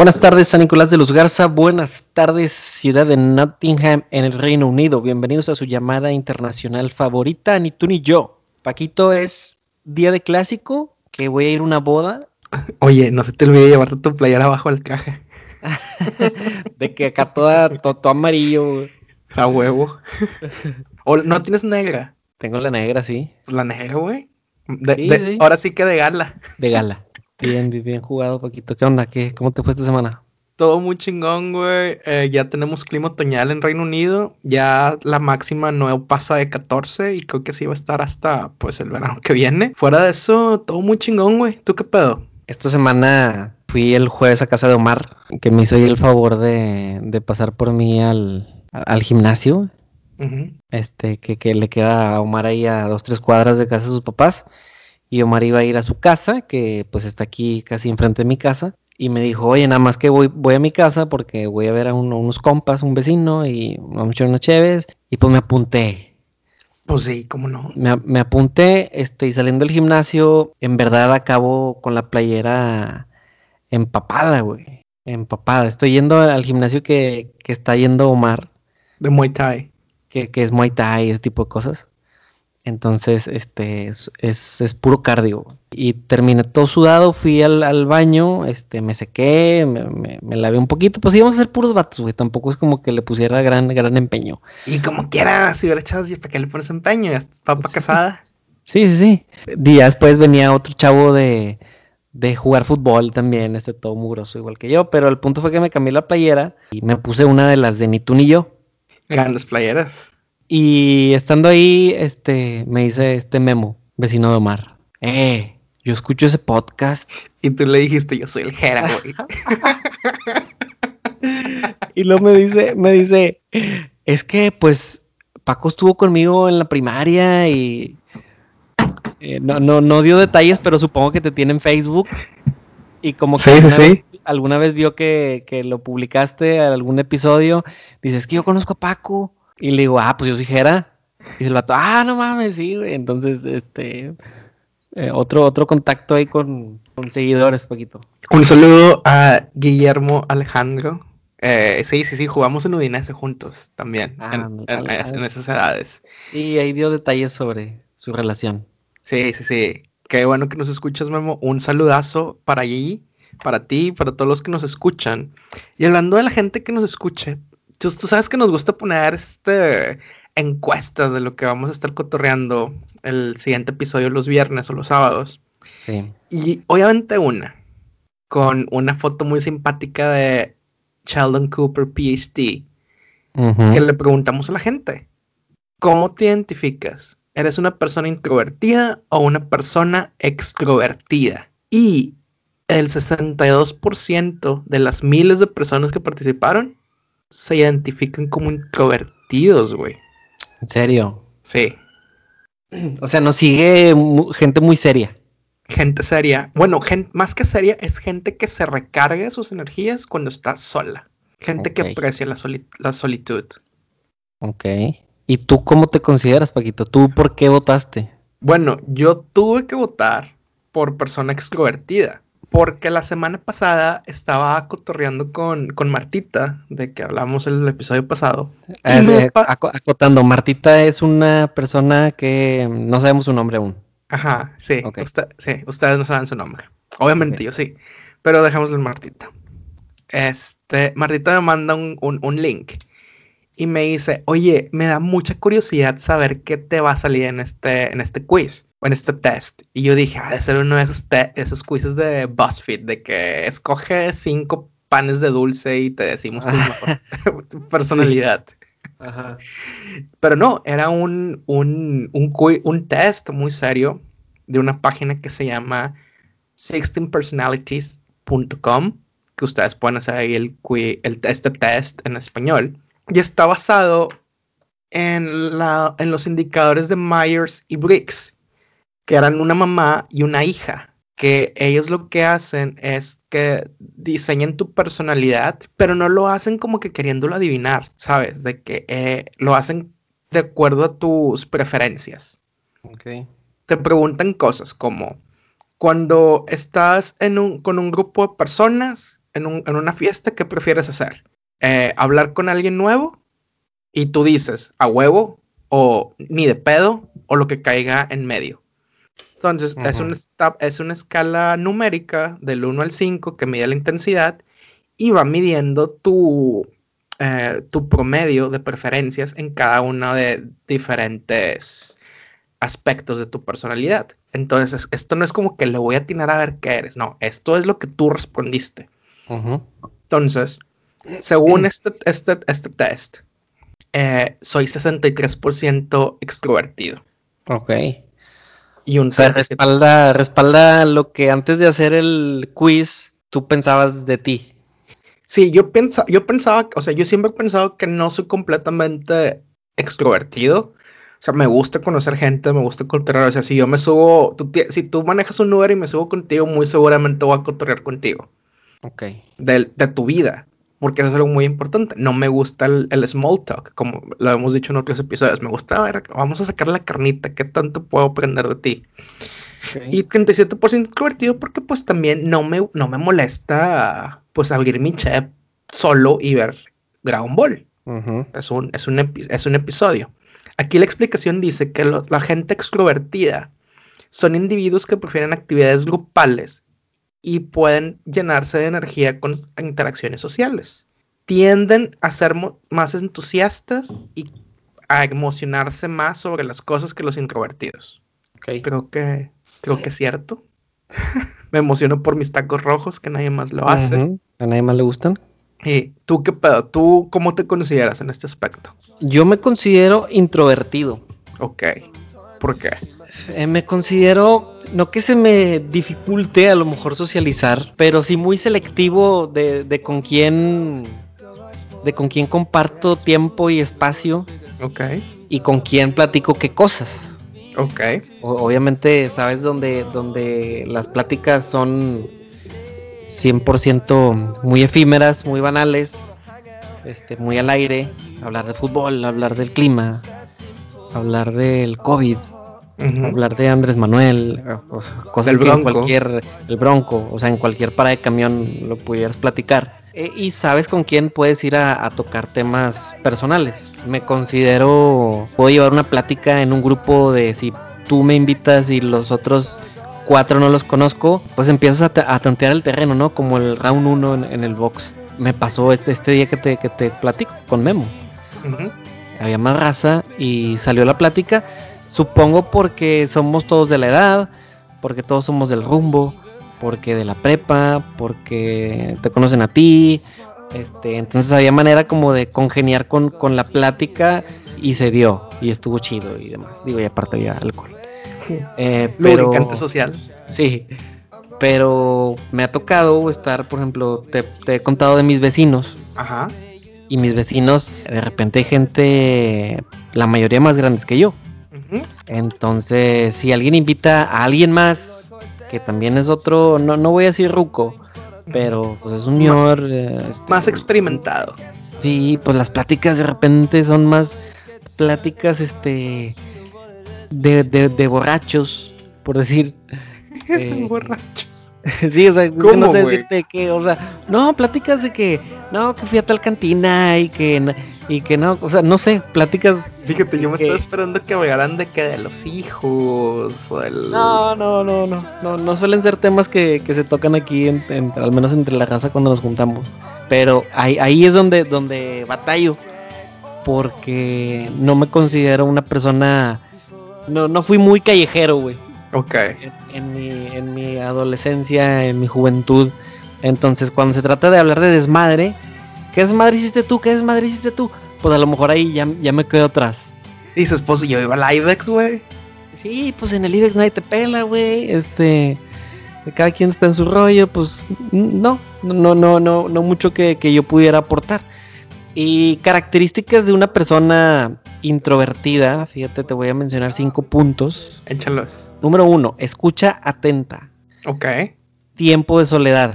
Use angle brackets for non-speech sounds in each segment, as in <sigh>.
Buenas tardes, San Nicolás de los Garza. Buenas tardes, ciudad de Nottingham, en el Reino Unido. Bienvenidos a su llamada internacional favorita, ni tú ni yo. Paquito, es día de clásico, que voy a ir a una boda. <laughs> Oye, no se te olvide llevarte tu playera abajo del caja. <laughs> de que acá toda, todo, amarillo. A huevo. ¿O no tienes negra? Tengo la negra, sí. La negra, güey. Ahora sí que de gala. De gala. Bien, bien jugado, Paquito. ¿Qué onda? ¿Qué, ¿Cómo te fue esta semana? Todo muy chingón, güey. Eh, ya tenemos clima otoñal en Reino Unido. Ya la máxima no pasa de 14 y creo que sí va a estar hasta pues el verano que viene. Fuera de eso, todo muy chingón, güey. ¿Tú qué pedo? Esta semana fui el jueves a casa de Omar, que me hizo el favor de, pasar por mí al, gimnasio. Este, que, que, le queda a Omar ahí a dos, tres cuadras de casa de sus papás y Omar iba a ir a su casa, que pues está aquí casi enfrente de mi casa, y me dijo, oye, nada más que voy, voy a mi casa porque voy a ver a unos compas, un vecino, y vamos a echar unas chéves, y pues me apunté. Pues sí, cómo no. Me, apunté, este, y saliendo del gimnasio, en verdad acabo con la playera empapada, güey. Empapada. Estoy yendo al gimnasio que, que está yendo Omar. De Muay Thai. Que, que es Muay Thai, ese tipo de cosas. Entonces, este, es, es, puro cardio. Y terminé todo sudado, fui al, baño, este, me sequé, me, me, lavé un poquito. Pues íbamos a hacer puros vatos, güey. Tampoco es como que le pusiera gran, gran empeño. Y como quiera, si hubiera echado, ¿para qué le pones empeño? Ya papá casada. <laughs> sí, sí, sí. Días después venía otro chavo de, de jugar fútbol también, este todo mugroso igual que yo. Pero el punto fue que me cambié la playera y me puse una de las de ni tú ni yo. Grandes playeras. Y estando ahí, este, me dice este Memo, vecino de Omar. Eh, yo escucho ese podcast. Y tú le dijiste, yo soy el Jera, güey. <laughs> y luego me dice, me dice, es que pues Paco estuvo conmigo en la primaria y eh, no, no, no dio detalles, pero supongo que te tiene en Facebook. Y como que alguna, Vez, alguna vez vio que, que lo publicaste algún episodio, dices que yo conozco a Paco. Y le digo, ah, pues yo soy Jera. Y el vato, ah, no mames, sí, güey. Entonces, este, eh, otro, otro contacto ahí con, seguidores, poquito. Un saludo a Guillermo Alejandro. Eh, sí, sí, sí, jugamos en Udinese juntos también, ah, en, esas edades. Y ahí dio detalles sobre su relación. Sí, sí, sí. Qué bueno que nos escuchas, Memo. Un saludazo para allí, para ti, para todos los que nos escuchan. Y hablando de la gente que nos escuche, tú, sabes que nos gusta poner este encuestas de lo que vamos a estar cotorreando el siguiente episodio los viernes o los sábados. Sí. Y obviamente una, con una foto muy simpática de Sheldon Cooper, PhD, que le preguntamos a la gente, ¿cómo te identificas? ¿Eres una persona introvertida o una persona extrovertida? Y el 62% de las miles de personas que participaron se identifican como introvertidos, güey. ¿En serio? Sí. O sea, nos sigue gente muy seria. Gente seria. Bueno, más que seria, es gente que se recarga sus energías cuando está sola. Gente que aprecia la, la solitud. Ok. ¿Y tú cómo te consideras, Paquito? ¿Tú por qué votaste? Bueno, yo tuve que votar por persona extrovertida. Porque la semana pasada estaba cotorreando con, con Martita, de que hablamos el episodio pasado. Eh, acotando, Martita es una persona que no sabemos su nombre aún. Ajá, sí, sí ustedes no saben su nombre. Obviamente yo sí, pero dejémoslo en Martita. Este, Martita me manda un, un, un link y me dice, oye, me da mucha curiosidad saber qué te va a salir en este, en este quiz en este test. Y yo dije, ha de ser uno de esos, esos quizzes de BuzzFeed, de que escoge cinco panes de dulce y te decimos tu, <laughs> <laughs> personalidad. Pero no, era un, un, un, un, test muy serio de una página que se llama 16personalities.com, que ustedes pueden hacer ahí el, el, este test en español. Y está basado en, la, en los indicadores de Myers y Briggs que eran una mamá y una hija, que ellos lo que hacen es que diseñan tu personalidad, pero no lo hacen como que queriéndolo adivinar, ¿sabes? De que eh, lo hacen de acuerdo a tus preferencias. Okay. Te preguntan cosas como, cuando estás en un, con un grupo de personas, en, una fiesta, ¿qué prefieres hacer? Eh, ¿Hablar con alguien nuevo? Y tú dices, a huevo, o ni de pedo, o lo que caiga en medio. Entonces, es, una, es una escala numérica del 1 al 5 que mide la intensidad y va midiendo tu, eh, tu promedio de preferencias en cada uno de diferentes aspectos de tu personalidad. Entonces, esto no es como que le voy a atinar a ver qué eres, no, esto es lo que tú respondiste. Entonces, según este, este, este test, eh, soy 63% extrovertido. Ok. Y un o respalda, respalda lo que antes de hacer el quiz tú pensabas de ti. Sí, yo, pensa, yo pensaba, o sea, yo siempre he pensado que no soy completamente extrovertido. O sea, me gusta conocer gente, me gusta cotorrear. O sea, si yo me subo, si tú manejas un Uber y me subo contigo, muy seguramente voy a cotorrear contigo. Ok. De, de tu vida. Porque eso es algo muy importante. No me gusta el, small talk, como lo hemos dicho en otros episodios. Me gusta ver, vamos a sacar la carnita, ¿qué tanto puedo aprender de ti? Y 37% extrovertido porque pues también no me, no me molesta pues abrir mi chat solo y ver Dragon Ball. es, un, es, un es un episodio. Aquí la explicación dice que la gente extrovertida son individuos que prefieren actividades grupales y pueden llenarse de energía con interacciones sociales. Tienden a ser más entusiastas y a emocionarse más sobre las cosas que los introvertidos. Creo que creo que es cierto. <laughs> Me emociono por mis tacos rojos que nadie más lo hace. ¿A nadie más le gustan? ¿Y tú qué pedo? ¿Tú cómo te consideras en este aspecto? Yo me considero introvertido. Ok. ¿Por qué? Eh, me considero, no que se me dificulte a lo mejor socializar, pero sí muy selectivo de, con quién, de con quién comparto tiempo y espacio. Ok. Y con quién platico qué cosas. Ok. obviamente, sabes, donde, donde las pláticas son 100% muy efímeras, muy banales, este, muy al aire, hablar de fútbol, hablar del clima, hablar del COVID, hablar de Andrés Manuel, eh, cosas que en cualquier, el bronco, o sea, en cualquier parada de camión lo pudieras platicar. Eh, y sabes con quién puedes ir a, tocar temas personales. Me considero, puedo llevar una plática en un grupo de si tú me invitas y los otros cuatro no los conozco, pues empiezas a, tantear el terreno, ¿no? Como el round 1 en, el box. Me pasó este, este día que te, que te platico con Memo. Había más raza y salió la plática. Supongo porque somos todos de la edad, porque todos somos del rumbo, porque de la prepa, porque te conocen a ti. Este, entonces había manera como de congeniar con, con la plática y se dio y estuvo chido y demás. Digo, y aparte había alcohol. Eh, <laughs> pero, social. Sí, pero me ha tocado estar, por ejemplo, te, he contado de mis vecinos. Ajá. Y mis vecinos, de repente hay gente, la mayoría más grandes que yo. Entonces, si alguien invita a alguien más, que también es otro, no, no voy a decir ruco, pero pues es un señor... Este, más experimentado. Sí, pues las pláticas de repente son más pláticas, este de, de, de borrachos, por decir. <laughs> Eh, borrachos. <laughs> sí, o sea, no sé decirte que, o sea, no, platicas de que, no, que fui a tal cantina y que, y que no, o sea, no sé, platicas. Fíjate, yo me estaba esperando que hablaran de que de los hijos o No, no, no, no, no, no suelen ser temas que, que se tocan aquí, al menos entre la raza cuando nos juntamos. Pero ahí, ahí es donde, donde batallo, porque no me considero una persona no, no fui muy callejero, güey. Ok. En, mi, en mi adolescencia, en mi juventud. Entonces, cuando se trata de hablar de desmadre, ¿qué desmadre hiciste tú? ¿Qué desmadre hiciste tú? Pues a lo mejor ahí ya, ya me quedo atrás. Dices, pues yo iba al IBEX, güey. Sí, pues en el IBEX nadie te pela, güey. Este. Cada quien está en su rollo, pues no, no, no, no, no mucho que, que yo pudiera aportar. Y características de una persona introvertida, fíjate, te voy a mencionar cinco puntos. Échalos. Número uno, escucha atenta. Ok. Tiempo de soledad.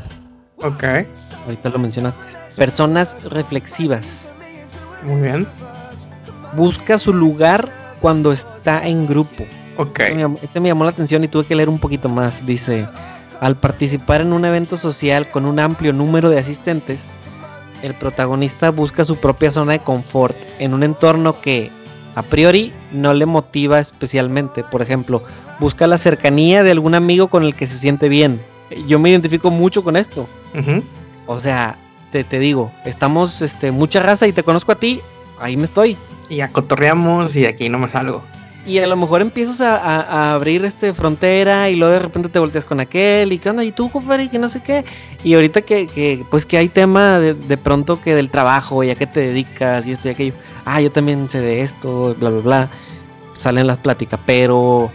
Ok. Ahorita lo mencionaste. Personas reflexivas. Muy bien. Busca su lugar cuando está en grupo. Ok. Este me, llamó la atención y tuve que leer un poquito más. Dice, Al participar en un evento social con un amplio número de asistentes, el protagonista busca su propia zona de confort en un entorno que a priori no le motiva especialmente. Por ejemplo, busca la cercanía de algún amigo con el que se siente bien. Yo me identifico mucho con esto. O sea, te, te, digo, estamos este, mucha raza y te conozco a ti, ahí me estoy. Y acotorreamos y aquí no me salgo y a lo mejor empiezas a, abrir este frontera y luego de repente te volteas con aquel y qué onda y tú compadre y que no sé qué. Y ahorita que, pues que hay tema de, de, pronto que del trabajo y a qué te dedicas y esto y aquello. Ah yo también sé de esto bla bla bla. Salen las pláticas pero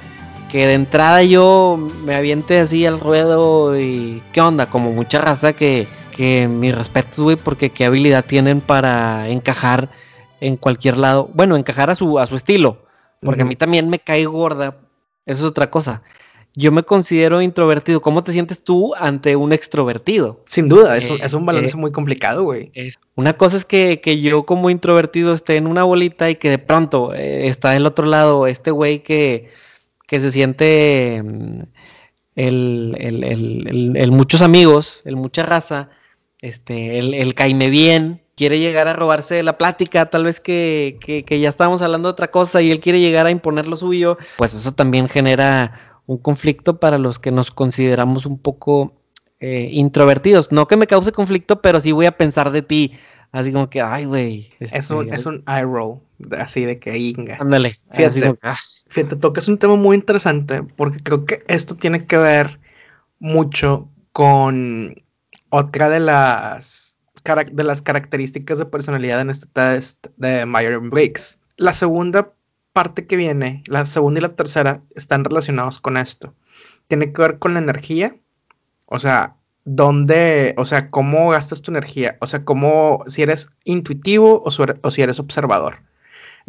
que de entrada yo me aviente así al ruedo y qué onda como mucha raza que que mis respetos güey porque qué habilidad tienen para encajar en cualquier lado. Bueno encajar a su a su estilo porque a mí también me cae gorda. Eso es otra cosa. Yo me considero introvertido. ¿Cómo te sientes tú ante un extrovertido? Sin duda, es, un, es un balance eh, muy complicado, güey. Una cosa es que, yo como introvertido esté en una bolita y que de pronto eh, está del otro lado este güey que, que se siente mm, el, el, el, muchos amigos, el mucha raza, este, el, el caime bien, quiere llegar a robarse la plática, tal vez que, ya estábamos hablando de otra cosa y él quiere llegar a imponer lo suyo, pues eso también genera un conflicto para los que nos consideramos un poco eh, introvertidos. No que me cause conflicto, pero sí voy a pensar de ti. Así como que, ay, güey. es, un, este, es un eye roll, así de que inga. Ándale. Fíjate, ah. fíjate, toca es un tema muy interesante porque creo que esto tiene que ver mucho con otra de las de las características de personalidad en este test de Myers-Briggs. La segunda parte que viene, la segunda y la tercera, están relacionados con esto. Tiene que ver con la energía, o sea, dónde, o sea, cómo gastas tu energía, o sea, cómo, si eres intuitivo o si eres observador.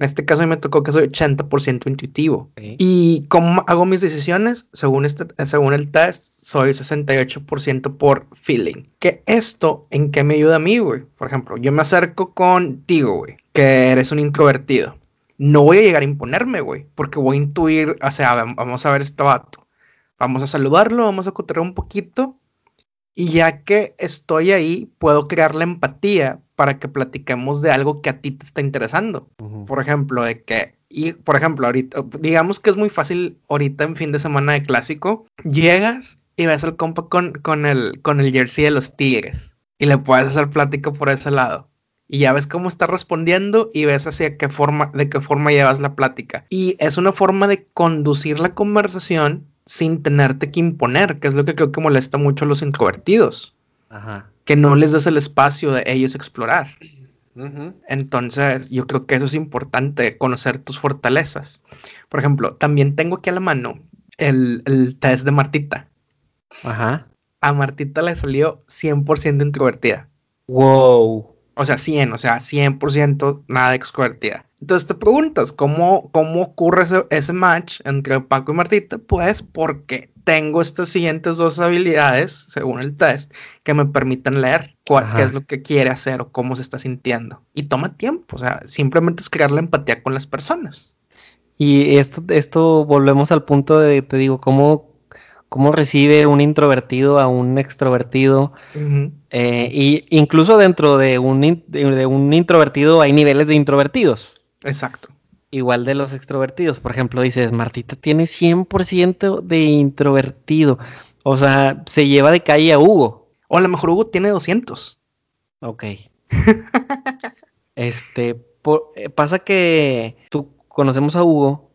En este caso me tocó que soy 80% intuitivo. ¿Y cómo hago mis decisiones? Según, este, según el test, soy 68% por feeling. ¿Qué esto en qué me ayuda a mí, güey? Por ejemplo, yo me acerco contigo, güey, que eres un introvertido. No voy a llegar a imponerme, güey, porque voy a intuir, o sea, vamos a ver este vato. Vamos a saludarlo, vamos a cotear un poquito. Y ya que estoy ahí, puedo crear la empatía para que platiquemos de algo que a ti te está interesando. Por ejemplo, de que, y por ejemplo, ahorita, digamos que es muy fácil ahorita en fin de semana de clásico, llegas y ves al compa con, con, el, con el jersey de los Tigres y le puedes hacer plática por ese lado. Y ya ves cómo está respondiendo y ves hacia qué forma, de qué forma llevas la plática. Y es una forma de conducir la conversación sin tenerte que imponer, que es lo que creo que molesta mucho a los introvertidos. Ajá que no les das el espacio de ellos explorar. Entonces, yo creo que eso es importante, conocer tus fortalezas. Por ejemplo, también tengo aquí a la mano el, el test de Martita. Ajá. A Martita le salió 100% introvertida. Wow. O sea, 100, o sea, 100% nada extrovertida. Entonces te preguntas, ¿cómo, cómo ocurre ese, ese match entre Paco y Martita? Pues porque tengo estas siguientes dos habilidades, según el test, que me permiten leer cuál, qué es lo que quiere hacer o cómo se está sintiendo. Y toma tiempo, o sea, simplemente es crear la empatía con las personas. Y esto, esto volvemos al punto de, te digo, cómo, cómo recibe un introvertido a un extrovertido. Eh, y incluso dentro de un, de un introvertido hay niveles de introvertidos. Exacto igual de los extrovertidos. Por ejemplo, dices, Martita tiene 100% de introvertido. O sea, se lleva de calle a Hugo. O a lo mejor Hugo tiene 200. Ok. <laughs> este, eh, pasa que tú conocemos a Hugo.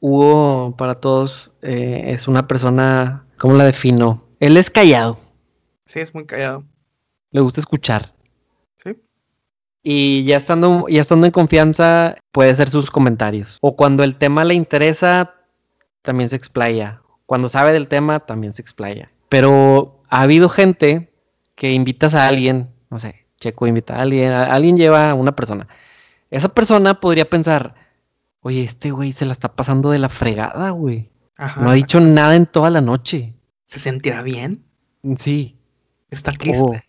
Hugo, para todos, eh, es una persona, ¿cómo la defino? Él es callado. Sí, es muy callado. Le gusta escuchar. Y ya estando, ya estando en confianza, puede hacer sus comentarios. O cuando el tema le interesa, también se explaya. Cuando sabe del tema, también se explaya. Pero ha habido gente que invitas a alguien, no sé, Checo invita a alguien, alguien lleva a una persona. Esa persona podría pensar, oye, este güey se la está pasando de la fregada, güey. No ha dicho nada en toda la noche. ¿Se sentirá bien? Sí. Está triste.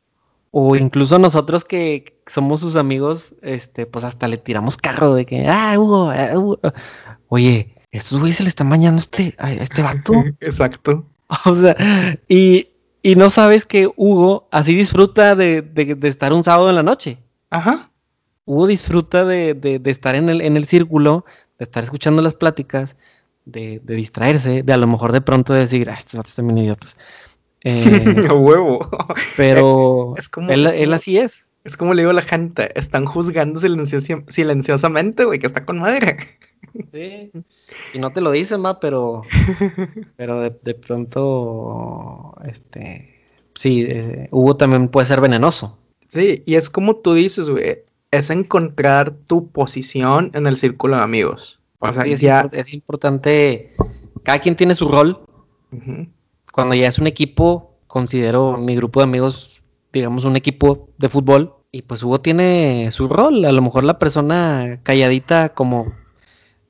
O incluso nosotros que somos sus amigos, este, pues hasta le tiramos carro de que, ah, Hugo, ah, Hugo. oye, estos güeyes se le están bañando este, a este vato. <laughs> Exacto. O sea, y, no sabes que Hugo así disfruta de, estar un sábado en la noche. Ajá. Hugo disfruta de, estar en el, en el círculo, de estar escuchando las pláticas, de, distraerse, de a lo mejor de pronto decir, ah, estos son bien idiotas. <laughs> Eh, huevo. Pero <laughs> es como, él, así es. Es como le digo a la gente, están juzgando silenciosamente, güey, que está con madre. Sí. Y no te lo dicen, ma, pero. <laughs> pero de, pronto. Este. Sí, eh, Hugo también puede ser venenoso. Sí, y es como tú dices, güey. Es encontrar tu posición en el círculo de amigos. O sea, ya... es, importante. Cada quien tiene su rol. Cuando ya es un equipo, considero mi grupo de amigos, digamos, un equipo de fútbol. Y pues Hugo tiene su rol. A lo mejor la persona calladita como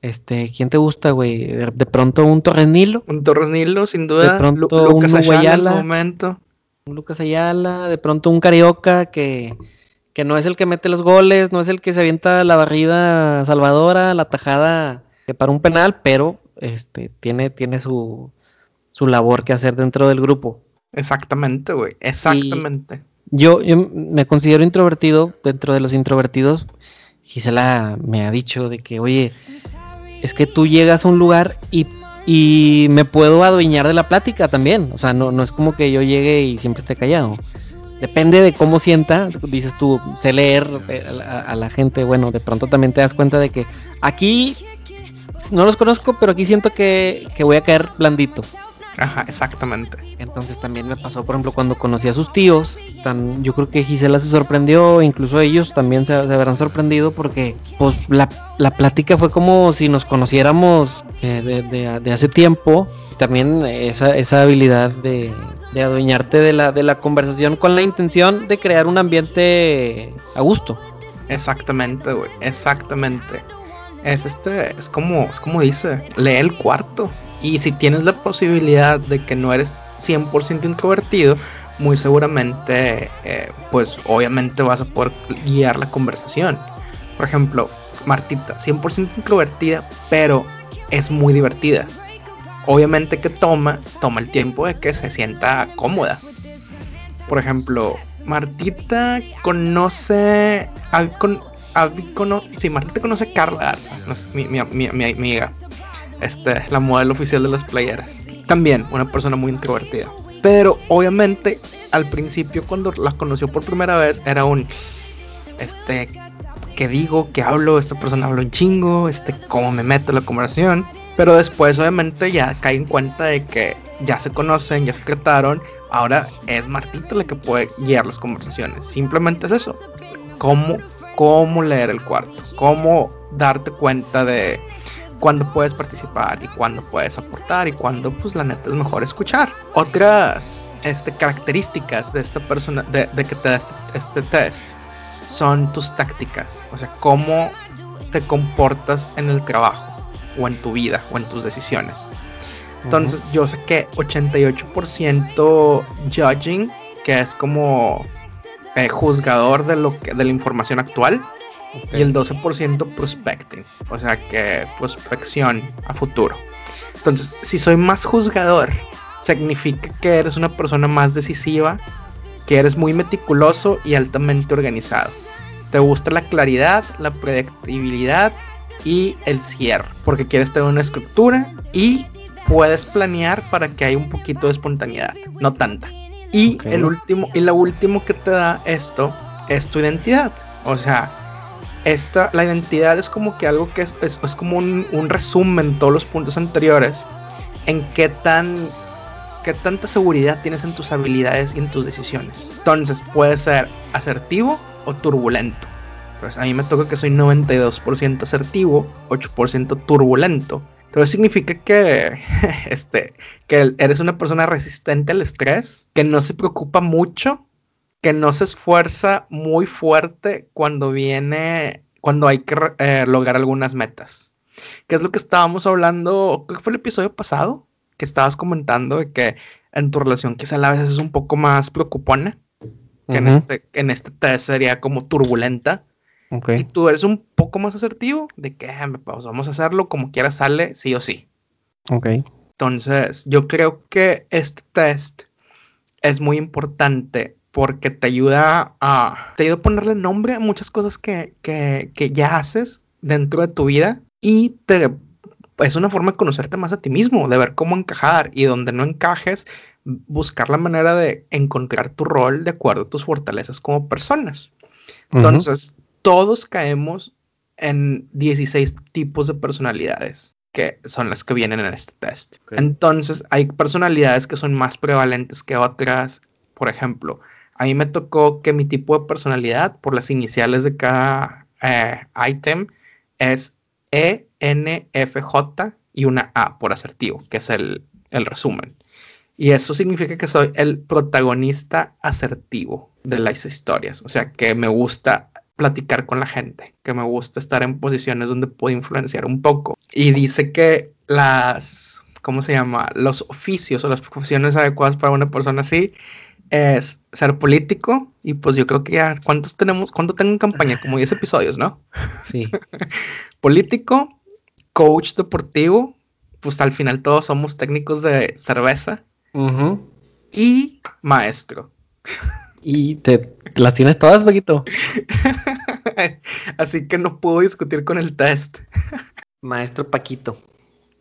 este, ¿quién te gusta, güey? De pronto un Torres Nilo. Un Torres Nilo, sin duda. De pronto Lucas un Ayala, en momento. Un Lucas Ayala, de pronto un Carioca que, que no es el que mete los goles, no es el que se avienta la barrida salvadora, la tajada para un penal, pero este, tiene, tiene su, su labor que hacer dentro del grupo. Exactamente, güey. Exactamente. yo, yo me considero introvertido. Dentro de los introvertidos, Gisela me ha dicho de que, oye, es que tú llegas a un lugar y, me puedo adueñar de la plática también. O sea, no, no es como que yo llegue y siempre esté callado. Depende de cómo sienta, dices tú, sé leer eh, a, la gente, bueno, de pronto también te das cuenta de que aquí no los conozco, pero aquí siento que, que voy a caer blandito. Ajá, exactamente. Entonces también me pasó, por ejemplo, cuando conocí a sus tíos, tan, yo creo que Gisela se sorprendió, incluso ellos también se, habrán sorprendido porque pues la, plática fue como si nos conociéramos eh, de, hace tiempo. También esa, esa habilidad de, de adueñarte de la, de la conversación con la intención de crear un ambiente a gusto. Exactamente, güey, exactamente. Es este, es como, es como dice, lee el cuarto. Y si tienes la posibilidad de que no eres 100% introvertido, muy seguramente, eh, pues obviamente vas a poder guiar la conversación. Por ejemplo, Martita, 100% introvertida, pero es muy divertida. Obviamente que toma, toma el tiempo de que se sienta cómoda. Por ejemplo, Martita conoce, con, sí, Martita conoce a Carla Garza, mi, mi, mi, mi amiga este, la modelo oficial de las playeras. También una persona muy introvertida. Pero obviamente al principio cuando la conoció por primera vez era un, este, que digo, que hablo, esta persona habla un chingo, este, cómo me meto en la conversación. Pero después obviamente ya cae en cuenta de que ya se conocen, ya se trataron. Ahora es Martita la que puede guiar las conversaciones. Simplemente es eso. Cómo, cómo leer el cuarto. Cómo darte cuenta de cuándo puedes participar y cuándo puedes aportar y cuándo pues la neta es mejor escuchar. Otras este, características de esta persona, de, que te da este, este, test, son tus tácticas, o sea, cómo te comportas en el trabajo o en tu vida o en tus decisiones. Entonces, yo sé que 88% judging, que es como eh, juzgador de, lo que, de la información actual, y el 12% prospecting, o sea que prospección a futuro. Entonces, si soy más juzgador, significa que eres una persona más decisiva, que eres muy meticuloso y altamente organizado. Te gusta la claridad, la predictibilidad y el cierre, porque quieres tener una estructura y puedes planear para que haya un poquito de espontaneidad, no tanta. Y el último y lo último que te da esto es tu identidad. O sea, esta, la identidad es como que algo que es, es, como un, un, resumen todos los puntos anteriores en qué tan qué tanta seguridad tienes en tus habilidades y en tus decisiones. Entonces puede ser asertivo o turbulento. Pues a mí me toca que soy 92% asertivo, 8% turbulento. Entonces significa que, <laughs> este, que eres una persona resistente al estrés, que no se preocupa mucho que no se esfuerza muy fuerte cuando viene, cuando hay que eh, lograr algunas metas. ¿Qué es lo que estábamos hablando? ¿Qué fue el episodio pasado? Que estabas comentando de que en tu relación quizá a veces es un poco más preocupona. Que en, este, en este test sería como turbulenta. Y tú eres un poco más asertivo de que pues, vamos a hacerlo como quiera sale, sí o sí. Ok. Entonces, yo creo que este test es muy importante porque te ayuda a, te ayuda a ponerle nombre a muchas cosas que, que, que ya haces dentro de tu vida y te es una forma de conocerte más a ti mismo, de ver cómo encajar y donde no encajes, buscar la manera de encontrar tu rol de acuerdo a tus fortalezas como personas. Entonces, todos caemos en 16 tipos de personalidades que son las que vienen en este test. Entonces, hay personalidades que son más prevalentes que otras. Por ejemplo, a mí me tocó que mi tipo de personalidad, por las iniciales de cada eh, item, es E, N, F, J y una A por asertivo, que es el, el resumen. Y eso significa que soy el protagonista asertivo de las historias. O sea, que me gusta platicar con la gente, que me gusta estar en posiciones donde puedo influenciar un poco. Y dice que las, ¿cómo se llama? Los oficios o las profesiones adecuadas para una persona así es ser político. Y pues yo creo que ya, ¿cuántos tenemos? ¿Cuánto tengo en campaña? Como 10 episodios, ¿no? <laughs> Sí. <laughs> político, coach deportivo, pues al final todos somos técnicos de cerveza. Y maestro. <laughs> Y te las tienes todas, Paquito. <laughs> Así que no puedo discutir con el test. <laughs> Maestro Paquito.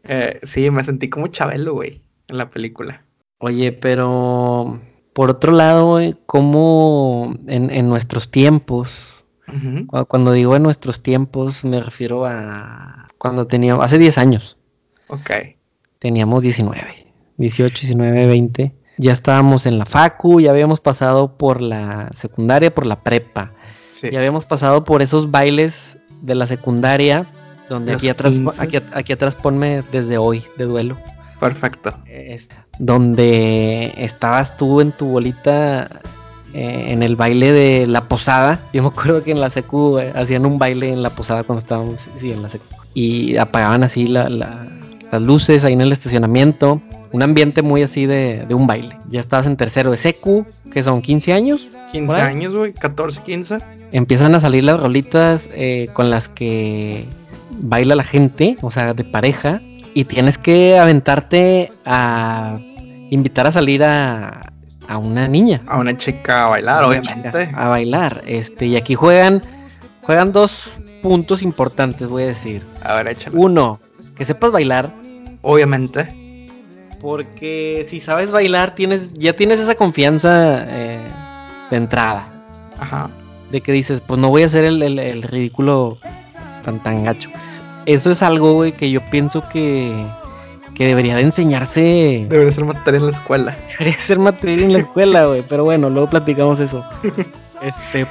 Eh, sí, me sentí como Chabelo, güey, en la película. Oye, pero por otro lado, como en, nuestros tiempos, cuando, digo en nuestros tiempos, me refiero a cuando teníamos, hace 10 años. Ok. Teníamos 19. 18, 19, 20. Ya estábamos en la facu, ya habíamos pasado por la secundaria, por la prepa. Ya habíamos pasado por esos bailes de la secundaria, donde aquí atrás, aquí, atrás ponme desde hoy de duelo. Perfecto. donde estabas tú en tu bolita eh, en el baile de la posada. Yo me acuerdo que en la secu eh, hacían un baile en la posada cuando estábamos sí, en la secu. Y apagaban así las luces ahí en el estacionamiento un ambiente muy así de, un baile. Ya estabas en tercero de secu, que son 15 años. 15 años, güey, 14, 15. Empiezan a salir las rolitas eh, con las que baila la gente, o sea, de pareja, y tienes que aventarte a invitar a salir a, a una niña. A una chica a bailar, obviamente. a bailar, este, y aquí juegan, juegan dos puntos importantes, voy a decir. A ver, échale. Uno, que sepas bailar. Obviamente. Porque si sabes bailar, tienes, ya tienes esa confianza eh, de entrada. Ajá. De que dices, pues no voy a hacer el, ridículo tan tan gacho. Eso es algo, güey, que yo pienso que, que debería de enseñarse. Debería ser materia en la escuela. Debería ser materia en la escuela, güey. Pero bueno, luego platicamos eso. <laughs> este,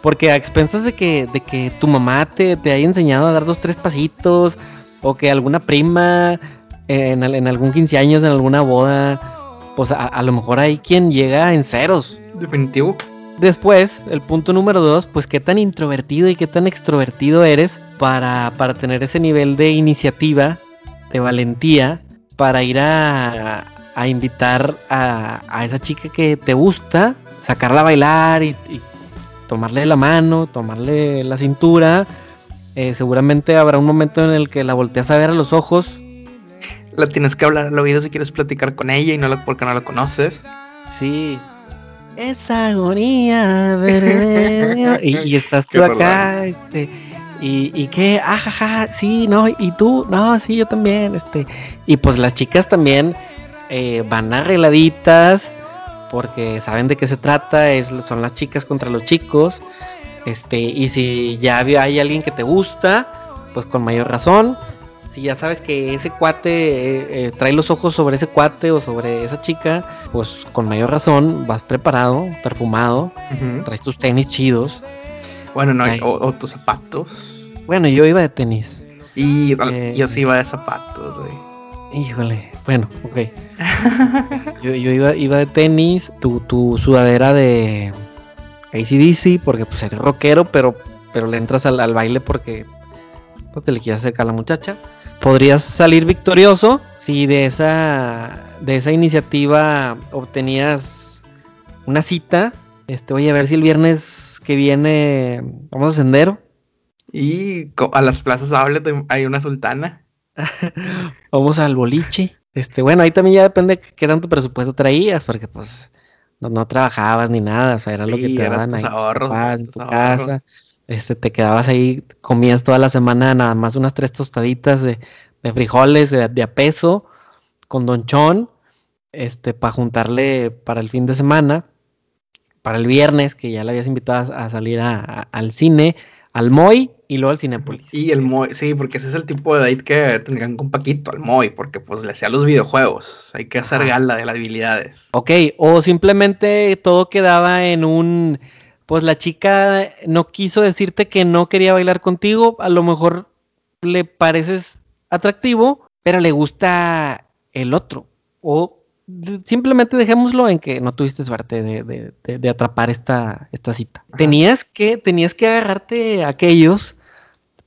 porque a expensas de que, de que tu mamá te, te haya enseñado a dar dos, tres pasitos, o que alguna prima en, algún 15 años, en alguna boda, pues a, lo mejor hay quien llega en ceros. Definitivo. Después, el punto número dos, pues qué tan introvertido y qué tan extrovertido eres para, para tener ese nivel de iniciativa, de valentía, para ir a, a invitar a, a, esa chica que te gusta, sacarla a bailar y, tomarle la mano, tomarle la cintura. Eh, seguramente habrá un momento en el que la volteas a ver a los ojos la tienes que hablar al oído si quieres platicar con ella y no la, porque no la conoces. Sí. Esa agonía verde. <laughs> y, estás tú acá, este. Y, y qué, ajaja, ah, sí, no, y tú, no, sí, yo también, este. Y pues las chicas también eh, van arregladitas porque saben de qué se trata, es, son las chicas contra los chicos. Este, y si ya hay alguien que te gusta, pues con mayor razón si ya sabes que ese cuate eh, eh, trae los ojos sobre ese cuate o sobre esa chica, pues con mayor razón vas preparado, perfumado, traes tus tenis chidos. Bueno, no, o, tus zapatos. Bueno, yo iba de tenis. Y eh, yo sí iba de zapatos, güey. Híjole, bueno, ok. <laughs> yo, iba, iba de tenis, tu, tu sudadera de ACDC, porque pues eres rockero, pero, pero le entras al, al baile porque pues te le quieres acercar a la muchacha podrías salir victorioso si de esa, de esa iniciativa obtenías una cita. Este, oye, a ver si el viernes que viene vamos a sendero. Y a las plazas Hablet hay una sultana. <laughs> vamos al boliche. Este, bueno, ahí también ya depende qué tanto presupuesto traías, porque pues no, trabajabas ni nada, o sea, era lo que te daban ahí ahorros, en tu casa. Este, te quedabas ahí, comías toda la semana nada más unas tres tostaditas de, frijoles de, de, a peso con donchón, este, para juntarle para el fin de semana, para el viernes, que ya le habías invitado a, salir al cine, al Moy y luego al Cinepolis. Y el Moy, sí, porque ese es el tipo de date que tendrían con Paquito, al Moy, porque pues le hacía los videojuegos. Hay que hacer gala de las habilidades. Ok, o simplemente todo quedaba en un. Pues la chica no quiso decirte que no quería bailar contigo. A lo mejor le pareces atractivo, pero le gusta el otro. O simplemente dejémoslo en que no tuviste suerte de, atrapar esta, esta cita. Tenías que, tenías que agarrarte a aquellos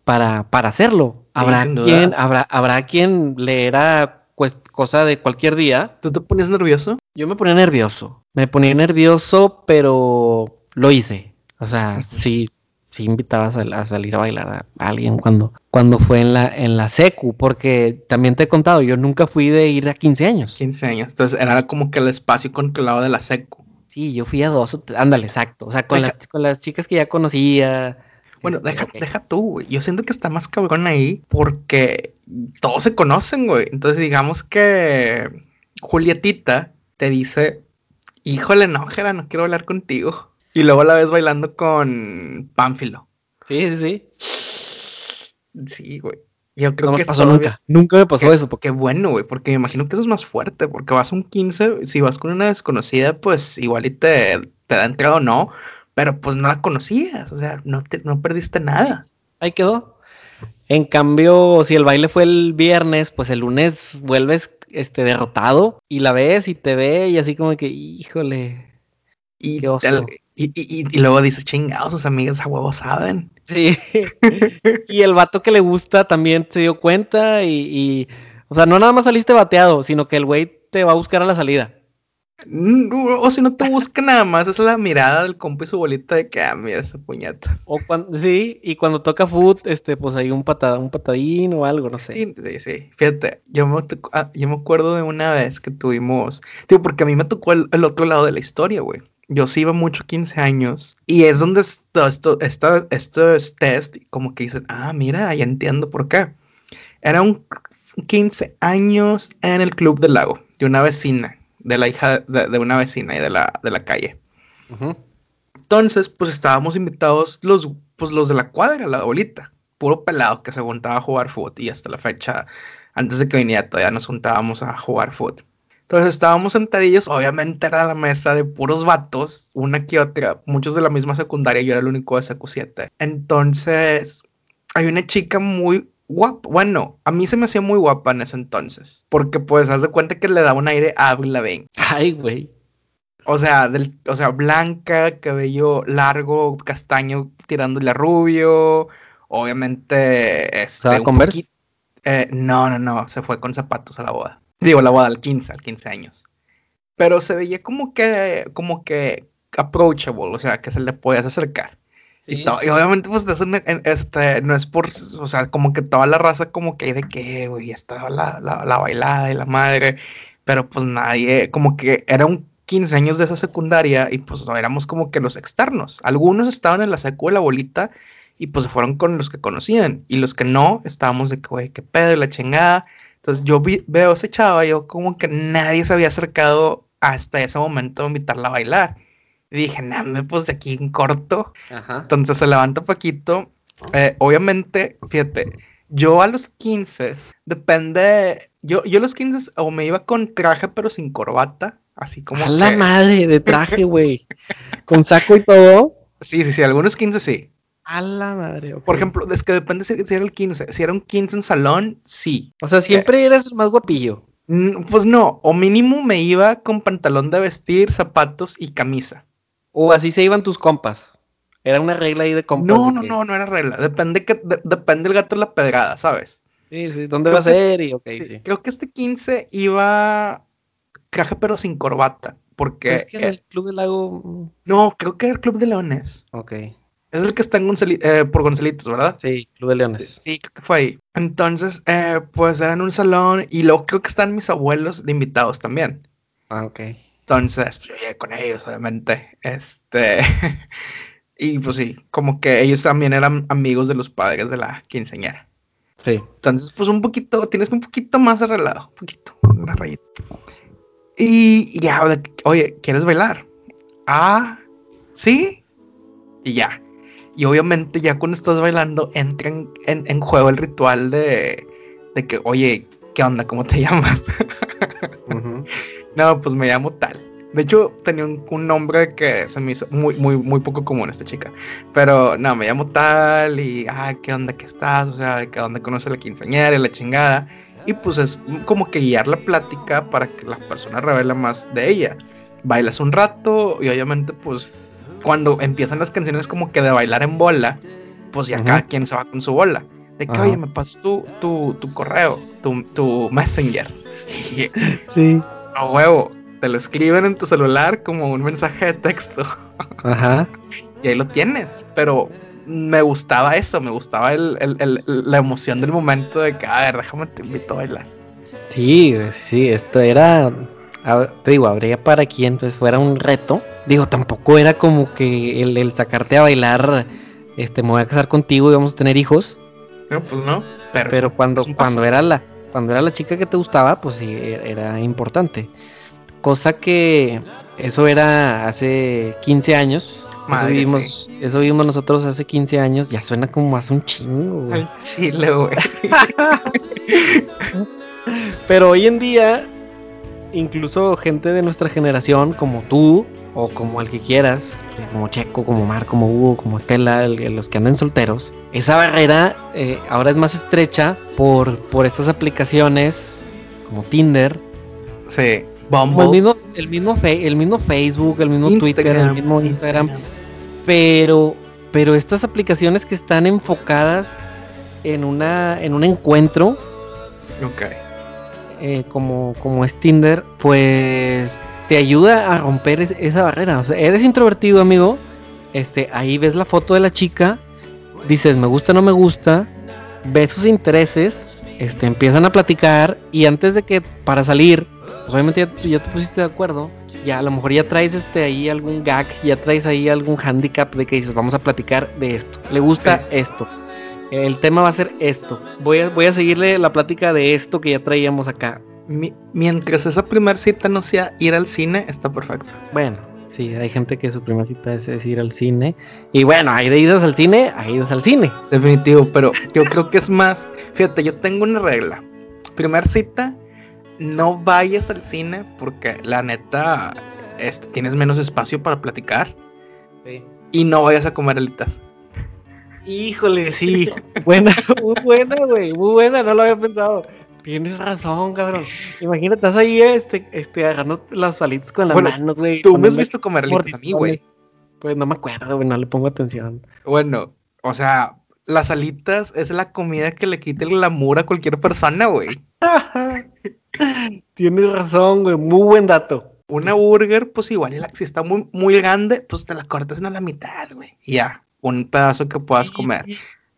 para, para hacerlo. habrá quien, habrá, habrá quien le era cosa de cualquier día. ¿Tú te ponías nervioso? Yo me ponía nervioso. Me ponía nervioso, pero lo hice. O sea, sí, sí invitabas a, salir a bailar a alguien cuando, cuando fue en la, en la secu, porque también te he contado, yo nunca fui de ir a 15 años. 15 años, entonces era como que el espacio controlado de la secu. Sí, yo fui a dos, ándale, exacto, o sea, con, las, con las chicas que ya conocía. Bueno, este, deja, deja tú, güey. Yo siento que está más cabrón ahí porque todos se conocen, güey. Entonces, digamos que Julietita te dice, híjole, no, Jera, no quiero hablar contigo. Y luego la ves bailando con Pánfilo. Sí, sí, sí. Sí, güey. Yo creo no que pasó nunca. Nunca me pasó eso. Porque... Qué bueno, güey. Porque me imagino que eso es más fuerte. Porque vas a un 15, si vas con una desconocida, pues igual y te, te da entrada o no. Pero pues no la conocías. O sea, no, te, no perdiste nada. Ahí quedó. En cambio, si el baile fue el viernes, pues el lunes vuelves este, derrotado y la ves y te ve y así como que, híjole. Y, y, luego dice, chingados, sus amigas a huevo saben. Sí. y el vato que le gusta también se dio cuenta y, o sea, no nada más saliste bateado, sino que el güey te va a buscar a la salida. Mm, o si no te busca nada más, es la mirada del compa y su bolita de que, ah, mira esa puñeta. O cuando, sí, y cuando toca foot, este, pues hay un patada, un patadín o algo, no sé. Sí, sí, fíjate, yo me, ah, yo me acuerdo de una vez que tuvimos, tío, porque a mí me tocó el, el otro lado de la historia, güey yo sí iba mucho 15 años y es donde esto, esto, esto, esto es test, como que dicen, ah, mira, ya entiendo por qué. Era un 15 años en el Club del Lago, de una vecina, de la hija de, una vecina y de la, de la calle. Entonces, pues estábamos invitados los, pues, los de la cuadra, la bolita, puro pelado que se juntaba a jugar fútbol y hasta la fecha, antes de que viniera todavía nos juntábamos a jugar fútbol. Entonces estábamos sentadillos, obviamente era la mesa de puros vatos, una que otra, muchos de la misma secundaria, yo era el único de secu 7. Entonces, hay una chica muy guapa, bueno, a mí se me hacía muy guapa en ese entonces, porque pues haz de cuenta que le da un aire a Avril Lavigne. Ay, güey. O sea, del, o sea, blanca, cabello largo, castaño, tirándole a rubio. Obviamente, este. ¿Con eh, no, no, no. Se fue con zapatos a la boda. Digo, la boda al 15, al 15 años. Pero se veía como que, como que approachable, o sea, que se le podías acercar. Y, obviamente, pues, este, no es por, o sea, como que toda la raza como que hay de que, güey, estaba la, la, bailada y la madre, pero pues nadie, como que era un 15 años de esa secundaria y pues no éramos como que los externos. Algunos estaban en la secu de la bolita y pues se fueron con los que conocían y los que no, estábamos de que, güey, qué pedo, la chingada. Entonces yo veo a ese chava, yo como que nadie se había acercado hasta ese momento a invitarla a bailar. Y dije, me pues de aquí en corto. Entonces se levanta Paquito. Eh, obviamente, fíjate, yo a los 15, depende, yo, yo a los 15 o me iba con traje pero sin corbata, así como... A la madre de traje, güey. con saco y todo. Sí, sí, sí, algunos 15 sí. A la madre. Por ejemplo, es que depende si, era el 15. Si era un 15 en salón, sí. O sea, siempre eras el más guapillo. Pues no, o mínimo me iba con pantalón de vestir, zapatos y camisa. O así se iban tus compas. Era una regla ahí de compas. No, no, no, no era regla. Depende que depende el gato de la pedrada, ¿sabes? Sí, sí, ¿dónde va a ser? Y, okay, sí. Creo que este 15 iba traje pero sin corbata. Porque. ¿Es que en el Club del Lago. No, creo que era el Club de Leones. Ok. Es el que está en eh, por Gonzalitos, ¿verdad? Sí, Club de Leones. Sí, creo que fue ahí. Entonces, eh, pues era en un salón y luego creo que están mis abuelos de invitados también. Ah, ok. Entonces, pues, yo llegué con ellos, obviamente. Este. <laughs> y pues sí, como que ellos también eran amigos de los padres de la quinceañera. Sí. Entonces, pues un poquito, tienes un poquito más de relajo, un poquito, una rayita. Y, ya, oye, ¿quieres bailar? Ah, sí. Y ya. Y obviamente ya cuando estás bailando entra en, juego el ritual de, de, que, oye, ¿qué onda? ¿Cómo te <laughs> llamas? no, pues me llamo tal. De hecho, tenía un, nombre que se me hizo muy, muy, muy poco común esta chica. Pero no, me llamo tal y, ah, ¿qué onda que estás? O sea, ¿qué onda conoce la quinceañera y la chingada? Y pues es como que guiar la plática para que la persona revele más de ella. Bailas un rato y obviamente pues cuando empiezan las canciones como que de bailar en bola, pues ya cada quien se va con su bola. De que, oye, me pasas tu, tu, tu correo, tu, tu messenger. <laughs> sí. A huevo, te lo escriben en tu celular como un mensaje de texto. <laughs> Ajá. y ahí lo tienes, pero me gustaba eso, me gustaba el, la emoción del momento de que, a ver, déjame te invito a bailar. Sí, sí, esto era, te digo, habría para quien entonces fuera un reto. Digo, tampoco era como que el, sacarte a bailar, este, me voy a casar contigo y vamos a tener hijos. No, pues no. Pero, pero cuando, cuando era la, cuando era la chica que te gustaba, pues sí, e, era importante. Cosa que eso era hace 15 años eso, vimos, eso vimos nosotros hace 15 años. Ya suena como hace un chingo, güey. chile, güey. <laughs> Pero hoy en día, incluso gente de nuestra generación, como tú, o como el que quieras, como Checo, como Mar, como Hugo, como Estela, los que andan solteros, esa barrera eh, ahora es más estrecha por, por estas aplicaciones como Tinder. Sí. El mismo, el mismo, el mismo Facebook, el mismo Twitter, el mismo Instagram. Pero, pero estas aplicaciones que están enfocadas en una, en un encuentro. Ok. Eh, como, como es Tinder, pues te ayuda a romper esa barrera. O sea, eres introvertido, amigo. Este, ahí ves la foto de la chica, dices me gusta, no me gusta, ves sus intereses, este, empiezan a platicar y antes de que para salir pues obviamente ya, te pusiste de acuerdo, ya a lo mejor ya traes este ahí algún gag, ya traes ahí algún handicap de que dices, vamos a platicar de esto, le gusta esto, el tema va a ser esto, voy a, voy a seguirle la plática de esto que ya traíamos acá. Mientras esa primera cita no sea ir al cine, está perfecto. Bueno, sí, hay gente que su primera cita es, ir al cine. Y bueno, hay de idas al cine, hay idas al cine. Definitivo, pero yo creo que es más. Fíjate, yo tengo una regla. Primera cita, no vayas al cine porque la neta tienes menos espacio para platicar. Y no vayas a comer alitas. Híjole, sí. <laughs> buena, muy buena, güey. Muy buena, no lo había pensado. Tienes razón, cabrón. Imagínate, estás ahí este, este, agarrando las alitas con las manos, güey. Tú me has visto comer alitas a mí, güey. Pues no me acuerdo, güey, no le pongo atención. Bueno, o sea, las alitas es la comida que le quita el glamour a cualquier persona, güey. <laughs> Tienes razón, güey. Muy buen dato. Una burger, pues igual, si está muy, muy grande, pues te la cortas en la mitad, güey. Ya, un pedazo que puedas comer.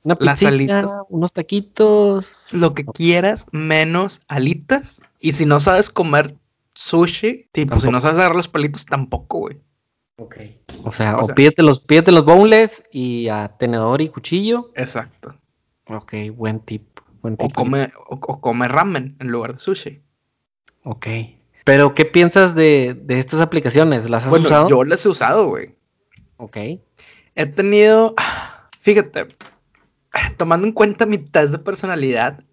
Una Las alitas. Unos taquitos. Lo que quieras, menos alitas. Y si no sabes comer sushi, tipo, si no sabes agarrar los palitos, tampoco, güey. Ok. O sea, o, pídete, los, pídete los boneless y a tenedor y cuchillo. Exacto. Ok, buen tip. O come, o, come ramen en lugar de sushi. Ok. Pero, ¿qué piensas de, estas aplicaciones? ¿Las has bueno, usado? Yo las he usado, güey. Ok. He tenido. <sighs> Fíjate, <laughs> tomando en cuenta mi test de personalidad,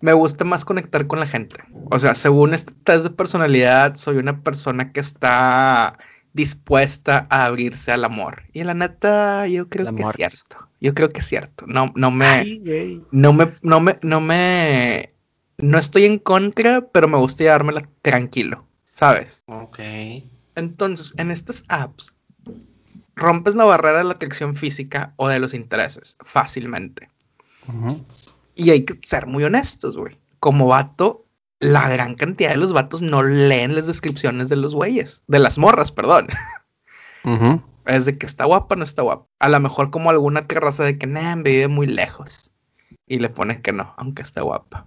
me gusta más conectar con la gente. O sea, según este test de personalidad, soy una persona que está dispuesta a abrirse al amor. Y la neta, yo creo que es cierto. Yo creo que es cierto. No, no me, no me, no me, no me, no estoy en contra, pero me gusta llevármela tranquilo, ¿sabes? Ok. Entonces, en estas apps, rompes la barrera de la atracción física o de los intereses fácilmente. Y hay que ser muy honestos, güey. Como vato, la gran cantidad de los vatos no leen las descripciones de los güeyes, de las morras, perdón. Es de que está guapa o no está guapa. A lo mejor como alguna terraza de que, nah, vive muy lejos. Y le pones que no, aunque esté guapa.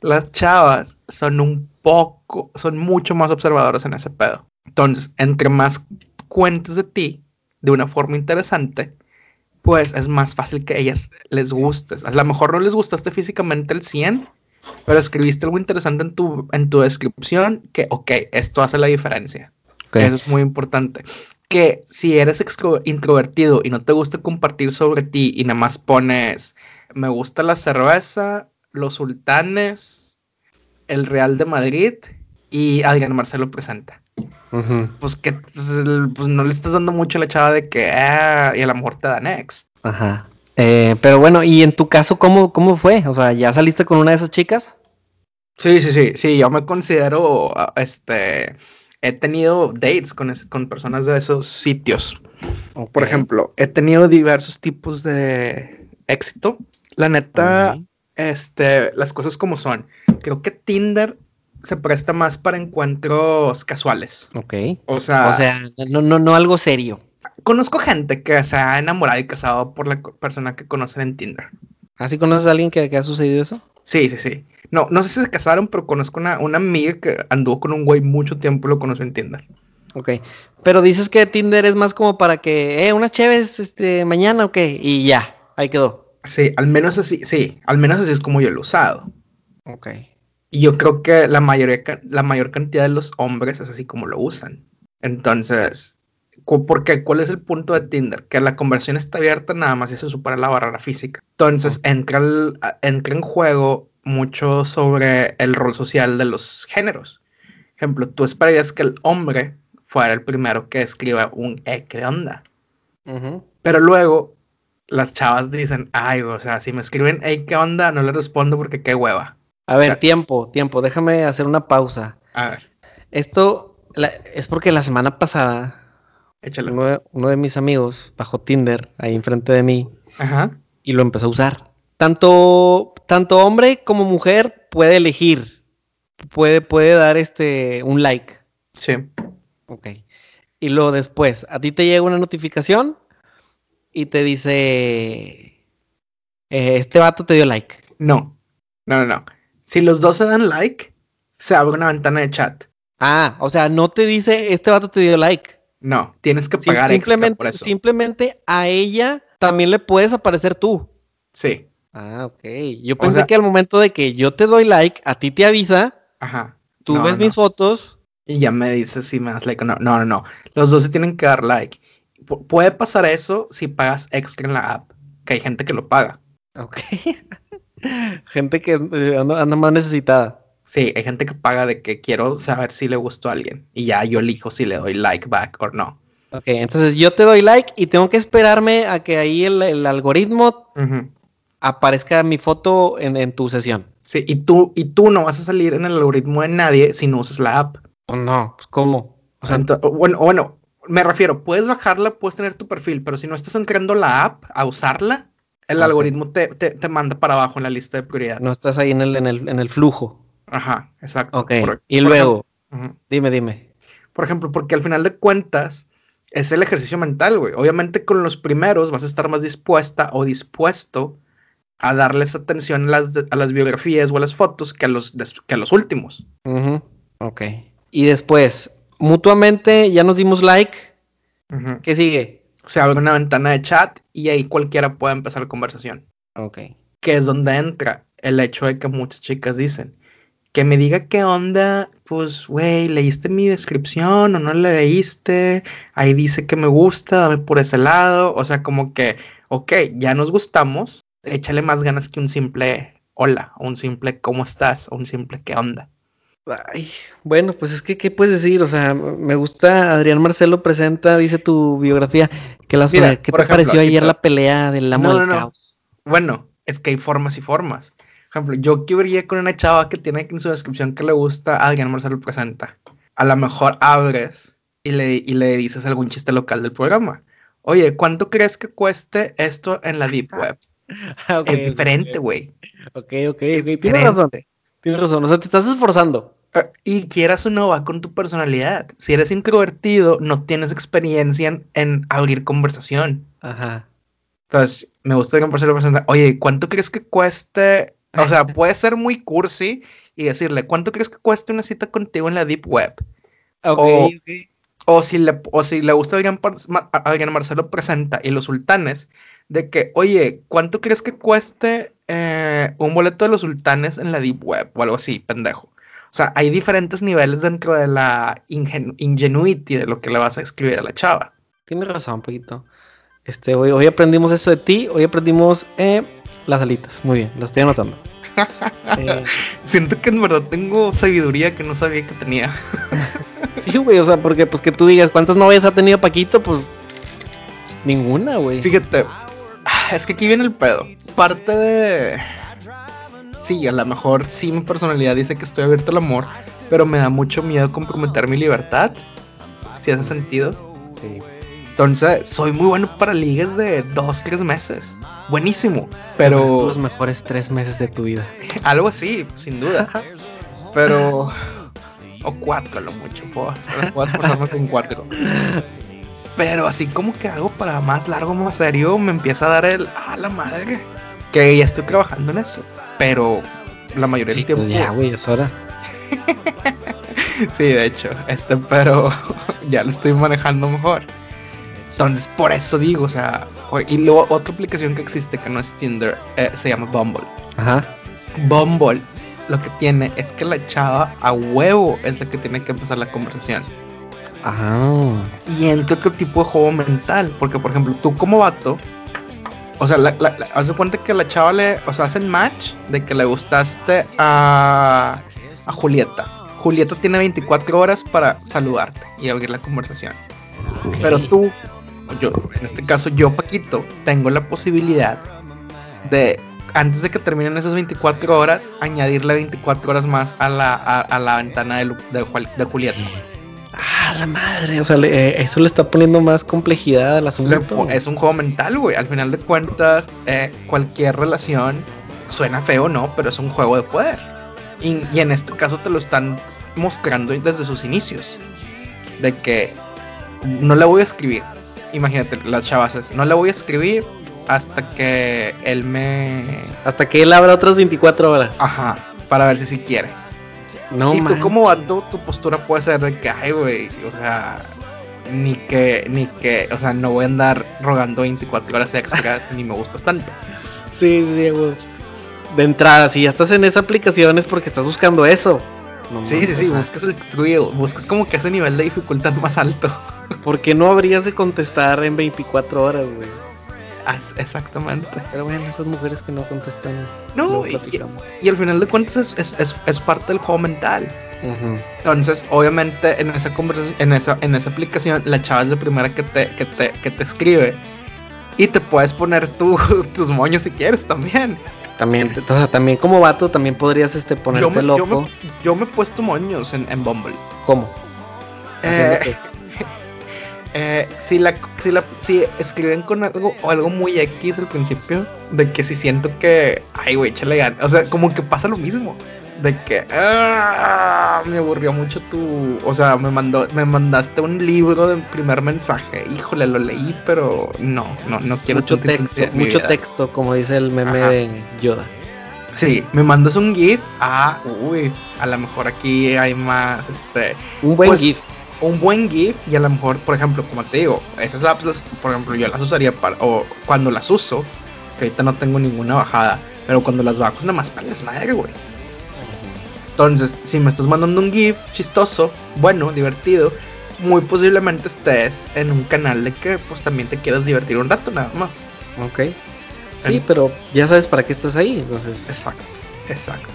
Las chavas son un poco, son mucho más observadoras en ese pedo. Entonces, entre más cuentes de ti de una forma interesante, pues es más fácil que ellas les gustes. A lo mejor no les gustaste físicamente el 100, pero escribiste algo interesante en tu, en tu descripción que, ok, esto hace la diferencia. Eso es muy importante. Que si eres introvertido y no te gusta compartir sobre ti y nada más pones, me gusta la cerveza, los sultanes, el Real de Madrid y alguien Marcelo presenta. Pues que pues, pues, no le estás dando mucho a la chava de que, ah, y a lo mejor te da next. Ajá. Eh, pero bueno, ¿y en tu caso cómo, cómo fue? O sea, ¿ya saliste con una de esas chicas? Sí, sí, sí, sí, yo me considero, ah, este, he tenido dates con, con personas de esos sitios. Por ejemplo, he tenido diversos tipos de éxito. La neta, este, las cosas como son. Creo que Tinder se presta más para encuentros casuales. Ok. O sea, o sea no, no, no algo serio. Conozco gente que se ha enamorado y casado por la persona que conocen en Tinder. ¿Así ¿Ah, conoces a alguien que, que, ha sucedido eso? Sí, sí, sí. No, no sé si se casaron, pero conozco una, una amiga que anduvo con un güey mucho tiempo y lo conoció en Tinder. Ok. Pero dices que Tinder es más como para que, eh, una chévere este, mañana, ok, y ya, ahí quedó. Sí, al menos así, sí, al menos así es como yo lo he usado. Ok. Y yo creo que la, mayoría, la mayor cantidad de los hombres es así como lo usan. Entonces, porque ¿cuál es el punto de Tinder? Que la conversión está abierta nada más y se supera la barrera física. Entonces, entra, entra en juego mucho sobre el rol social de los géneros. Ejemplo, tú esperarías que el hombre fuera el primero que escriba un eh, ¿qué onda? Pero luego las chavas dicen, ay, o sea, si me escriben, hey, ¿qué onda? No le respondo porque qué hueva. A ver, tiempo, tiempo, déjame hacer una pausa. A ver. Esto es porque la semana pasada uno de, mis amigos bajó Tinder ahí enfrente de mí Ajá. y lo empezó a usar. Tanto, tanto hombre como mujer puede elegir, puede, puede dar este un like. Sí. Ok. Y luego después, a ti te llega una notificación y te dice, eh, este vato te dio like. No, no, no, no. Si los dos se dan like, se abre una ventana de chat. Ah, o sea, no te dice, este vato te dio like. No, tienes que pagar simplemente, por eso. Simplemente a ella también le puedes aparecer tú. Sí. Ah, ok. Yo pensé que al momento de que yo te doy like, a ti te avisa. Ajá. Tú ves mis fotos. Y ya me dices si me das like o no. No, no, no. Los dos se tienen que dar like puede pasar eso si pagas extra en la app, que hay gente que lo paga. Ok. <laughs> gente que eh, anda, más necesitada. Sí, hay gente que paga de que quiero saber si le gustó a alguien y ya yo elijo si le doy like back o no. Ok, entonces yo te doy like y tengo que esperarme a que ahí el, algoritmo aparezca mi foto en, tu sesión. Sí, y tú, y tú no vas a salir en el algoritmo de nadie si no usas la app. Pues no, pues, ¿cómo? bueno, bueno, me refiero, puedes bajarla, puedes tener tu perfil, pero si no estás entrando la app a usarla, el algoritmo te, te, manda para abajo en la lista de prioridad. No estás ahí en el, en el, en el flujo. Ajá, exacto. Ok. y luego, dime, dime. Por ejemplo, porque al final de cuentas es el ejercicio mental, güey. Obviamente con los primeros vas a estar más dispuesta o dispuesto a darles atención a las, a las biografías o a las fotos que a los, que a los últimos. Ok. Y después, mutuamente ya nos dimos like. ¿Qué sigue? Se abre una ventana de chat y ahí cualquiera puede empezar conversación. Ok. Que es donde entra el hecho de que muchas chicas dicen que me diga qué onda, pues, güey, ¿leíste mi descripción o no la leíste? Ahí dice que me gusta, dame por ese lado. O sea, como que, ok, ya nos gustamos, échale más ganas que un simple hola, o un simple cómo estás, o un simple qué onda. Ay, bueno, pues es que, ¿qué puedes decir? O sea, me gusta, Adrián Marcelo presenta, dice tu biografía, que las ¿qué te pareció ayer la pelea del amo no, no, Bueno, es que hay formas y formas. Por ejemplo, yo quería con una chava que tiene en su descripción que le gusta, Adrián Marcelo presenta. A lo mejor abres y le, y le dices algún chiste local del programa. Oye, ¿cuánto crees que cueste esto en la Deep Web? <laughs> es diferente, güey. Ok, ok, tienes razón. Tienes razón, o sea, te estás esforzando. Eh, y quieras o no va con tu personalidad. Si eres introvertido, no tienes experiencia en, abrir conversación. Ajá. Entonces, me gusta que me oye, ¿cuánto crees que cueste? O sea, <laughs> puede ser muy cursi y decirle, ¿cuánto crees que cueste una cita contigo en la Deep Web? Okay, o, si le, o si le gusta Adrián, Adrián Marcelo presenta y los sultanes, de que, oye, ¿cuánto crees que cueste eh, un boleto de los sultanes en la Deep Web o algo así, pendejo? O sea, hay diferentes niveles dentro de la ingenuity de lo que le vas a escribir a la chava. Tienes razón, un poquito. Este, hoy, hoy aprendimos eso de ti, hoy aprendimos eh, las alitas. Muy bien, lo estoy anotando. <laughs> Eh, Siento que en verdad tengo sabiduría que no sabía que tenía. <laughs> sí, güey, o sea, porque pues que tú digas, ¿cuántas novias ha tenido Paquito? Pues ninguna, güey. Fíjate, es que aquí viene el pedo. Parte de. Sí, a lo mejor sí mi personalidad dice que estoy abierto al amor, pero me da mucho miedo comprometer mi libertad. Si hace sentido. Sí. Entonces, soy muy bueno para ligas de dos, tres meses. Buenísimo. Pero. Los mejores tres meses de tu vida. <laughs> Algo así, sin duda. <laughs> pero. O cuatro, lo mucho. Puedo, puedo esforzarme con cuatro. Pero así como que algo para más largo, más serio, me empieza a dar el. ¡Ah, la madre! Que ya estoy trabajando en eso. Pero la mayoría del tiempo. Pues ya, güey, es hora. <laughs> sí, de hecho. Este, pero <laughs> ya lo estoy manejando mejor. Entonces, por eso digo, o sea. Y luego otra aplicación que existe que no es Tinder eh, se llama Bumble. Ajá. Bumble lo que tiene es que la chava a huevo es la que tiene que empezar la conversación. Ajá. Y entra otro tipo de juego mental. Porque, por ejemplo, tú como vato, o sea, la, haz cuenta que la chava le, o sea, hacen match de que le gustaste a, a Julieta. Julieta tiene 24 horas para saludarte y abrir la conversación. Pero tú, yo, en este caso yo, Paquito, tengo la posibilidad de, antes de que terminen esas 24 horas, añadirle 24 horas más a la, a, la ventana de, de, de Julieta. Ah, la madre. O sea, eh, eso le está poniendo más complejidad al asunto. es un juego mental, güey. Al final de cuentas, eh, cualquier relación suena feo, ¿no? Pero es un juego de poder. Y, en este caso te lo están mostrando desde sus inicios. De que no le voy a escribir. Imagínate, las chavases. No le voy a escribir hasta que él me. Hasta que él abra otras 24 horas. Ajá. Para ver si sí quiere. No, y tú como vato, tu postura puede ser de que, ay, güey, o sea, ni que, ni que, o sea, no voy a andar rogando 24 horas extras ni me gustas tanto. Sí, sí, güey. De entrada, si ya estás en esa aplicación es porque estás buscando eso. sí, sí, sí, buscas el thrill, buscas como que ese nivel de dificultad más alto. ¿Por qué no habrías de contestar en 24 horas, güey? Exactamente. Pero bueno, esas mujeres que no contestan. No, y, al final de cuentas es, parte del juego mental. Entonces, obviamente, en esa conversación, en esa, en esa aplicación, la chava es la primera que te, que te, que te escribe. Y te puedes poner <laughs> tus moños si quieres también. También, o sea, también como vato, también podrías este, ponerte loco. Yo me, he puesto moños en, en Bumble. ¿Cómo? Eh, eh, si, la, si, la, si escriben con algo o algo muy X al principio, de que si siento que, ay, güey, échale ganas. O sea, como que pasa lo mismo. De que ah, me aburrió mucho tu. O sea, me mandó, me mandaste un libro de primer mensaje. Híjole, lo leí, pero no, no, no quiero mucho texto, mucho texto, como dice el meme de Yoda. Sí, me mandas un GIF. Ah, uy, a lo mejor aquí hay más, este. Un buen pues, GIF un buen GIF y a lo mejor, por ejemplo, como te digo, esas apps, por ejemplo, yo las usaría para, o cuando las uso, que ahorita no tengo ninguna bajada, pero cuando las bajo es nada más para madre, güey. Entonces, si me estás mandando un GIF chistoso, bueno, divertido, muy posiblemente estés en un canal de que pues también te quieras divertir un rato nada más. Ok. Sí, pero ya sabes para qué estás ahí, entonces. Exacto, exacto.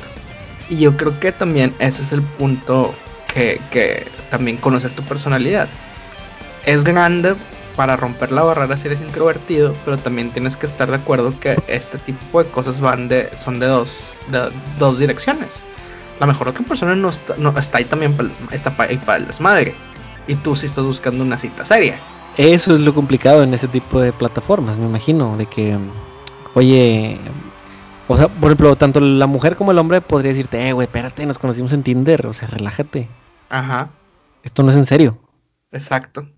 Y yo creo que también ese es el punto que, también conocer tu personalidad. Es grande para romper la barrera si eres introvertido, pero también tienes que estar de acuerdo que este tipo de cosas van de, son de dos, de dos direcciones. La mejor otra persona no está, no, está ahí también para el, está ahí para el desmadre. Y tú sí estás buscando una cita seria. Eso es lo complicado en ese tipo de plataformas, me imagino, de que, oye, O sea, por ejemplo, tanto la mujer como el hombre podría decirte, eh, güey, espérate, nos conocimos en Tinder, o sea, relájate. Ajá. Esto no es en serio. Exacto.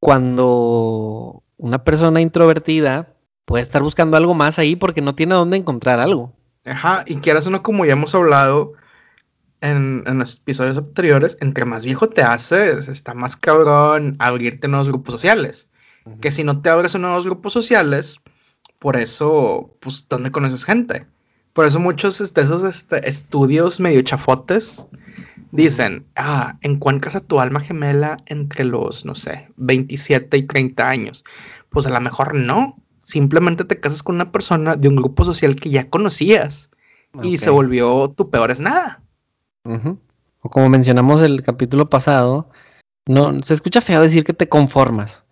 Cuando una persona introvertida puede estar buscando algo más ahí porque no tiene dónde encontrar algo. Ajá, y quieras uno, como ya hemos hablado en, en, los episodios anteriores, entre más viejo te haces, está más cabrón abrirte nuevos grupos sociales. Que si no te abres en nuevos grupos sociales, por eso, pues, ¿dónde conoces gente? Por eso muchos de esos este, estudios medio chafotes dicen, ah, encuentras a tu alma gemela entre los, no sé, 27 y 30 años. Pues a lo mejor no. Simplemente te casas con una persona de un grupo social que ya conocías y se volvió tu peor es nada. O como mencionamos el capítulo pasado, no se escucha feo decir que te conformas,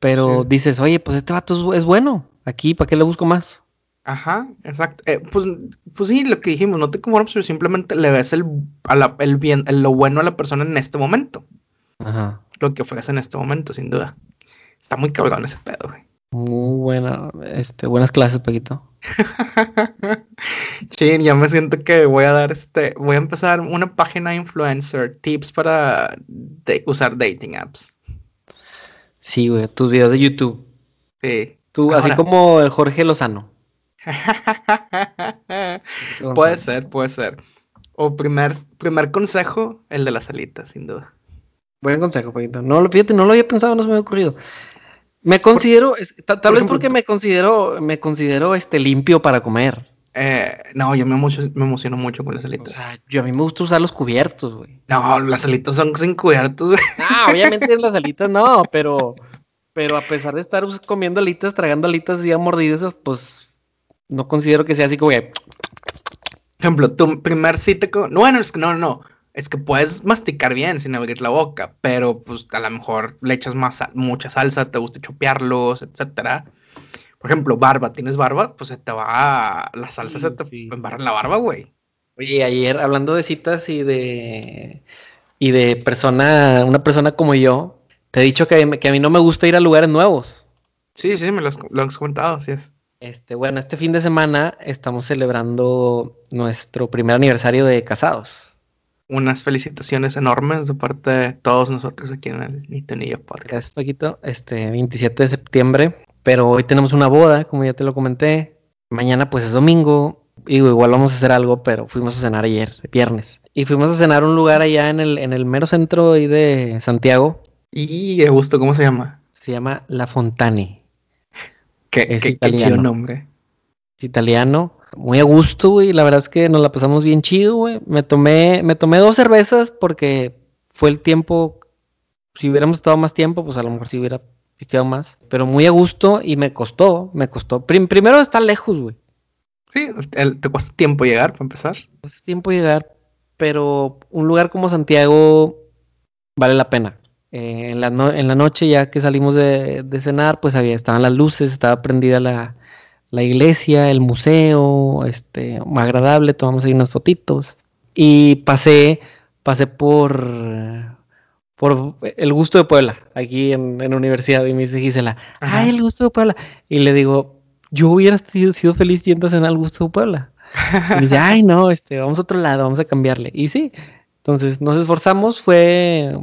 pero dices, oye, pues este vato es, bueno, aquí, ¿para qué le busco más? Ajá, exacto. Eh, pues, pues sí, lo que dijimos, no te conformas, pero simplemente le ves el, el bien, lo bueno a la persona en este momento. Ajá. Lo que ofrece en este momento, sin duda. Está muy cabrón ese pedo, güey. Muy buena, este, buenas clases, Paquito. <laughs> Chin, ya me siento que voy a dar este, voy a empezar una página influencer, tips para usar dating apps. Sí, güey, tus videos de YouTube. Sí. Tú, así como el Jorge Lozano. <laughs> puede ser, puede ser. O primer, primer consejo, el de las alitas, sin duda. Buen consejo, Paquito. No, fíjate, no lo había pensado, no se me había ocurrido. Me considero, tal, vez porque me considero, me considero este limpio para comer. Eh, no, yo me, me, emociono mucho con las alitas. O sea, yo a mí me gusta usar los cubiertos, güey. No, las alitas son sin cubiertos, güey. Ah, obviamente las alitas no, pero, pero a pesar de estar comiendo alitas, tragando alitas y a mordidas, pues no considero que sea así como que. Ejemplo, tu primer cita con. No, bueno, es que no, no es que puedes masticar bien sin abrir la boca, pero pues a lo mejor le echas más mucha salsa, te gusta chopearlos, etcétera. Por ejemplo, barba, ¿tienes barba? Pues se te va, la salsa se te embarra en la barba, güey. Oye, ayer hablando de citas y de y de persona, una persona como yo, te he dicho que, que a mí no me gusta ir a lugares nuevos. Sí, sí, me lo has, lo has comentado, así es. Este, bueno, este fin de semana estamos celebrando nuestro primer aniversario de casados unas felicitaciones enormes de parte de todos nosotros aquí en el Ni Nillo Podcast. Gracias, Paquito. Este 27 de septiembre, pero hoy tenemos una boda, como ya te lo comenté. Mañana pues es domingo. Digo, igual vamos a hacer algo, pero fuimos a cenar ayer, viernes. Y fuimos a cenar a un lugar allá en el, en el mero centro de Santiago. Y de gusto, ¿cómo se llama? Se llama La Fontane. ¿Qué, es qué, italiano. nombre? Es italiano muy a gusto, güey. La verdad es que nos la pasamos bien chido, güey. Me tomé, me tomé dos cervezas porque fue el tiempo. Si hubiéramos estado más tiempo, pues a lo mejor si hubiera pisteado más. Pero muy a gusto y me costó, me costó. primero está lejos, güey. Sí, te cuesta tiempo llegar, para empezar. Cuesta tiempo llegar, pero un lugar como Santiago vale la pena. Eh, en, la en la noche, ya que salimos de, de cenar, pues había, estaban las luces, estaba prendida la, la iglesia, el museo, este, agradable, tomamos ahí unas fotitos. Y pasé, pasé por, por el gusto de Puebla, aquí en, la universidad, y me dice Gisela, ay, el gusto de Puebla. Y le digo, yo hubiera sido, feliz yendo a cenar al gusto de Puebla. Y me dice, ay, no, este, vamos a otro lado, vamos a cambiarle. Y sí, entonces nos esforzamos, fue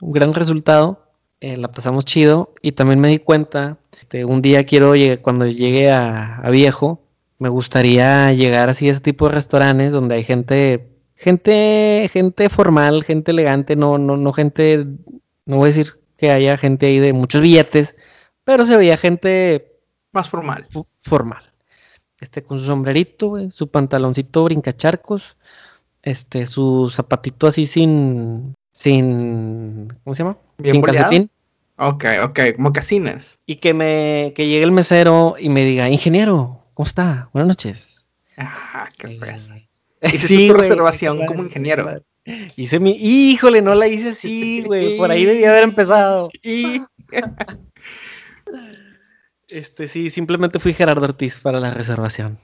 un gran resultado. Eh, la pasamos chido y también me di cuenta, este, un día quiero, cuando llegue a, viejo, me gustaría llegar así a ese tipo de restaurantes donde hay gente, gente, gente formal, gente elegante, no, no, no gente, no voy a decir que haya gente ahí de muchos billetes, pero se veía gente más formal. Formal. Este, con su sombrerito, su pantaloncito brincacharcos, este, su zapatito así sin, sin, ¿cómo se llama? Bien sin calcetín. Ok, ok, mocasines. Y que me, que llegue el mesero y me diga, ingeniero, ¿cómo está? Buenas noches. Ah, qué fresa. <laughs> Hice tu reservación como ingeniero. Hice mi, híjole, no la hice así, <laughs> güey. Por ahí debía haber empezado. <laughs> este, sí, simplemente fui Gerardo Ortiz para la reservación.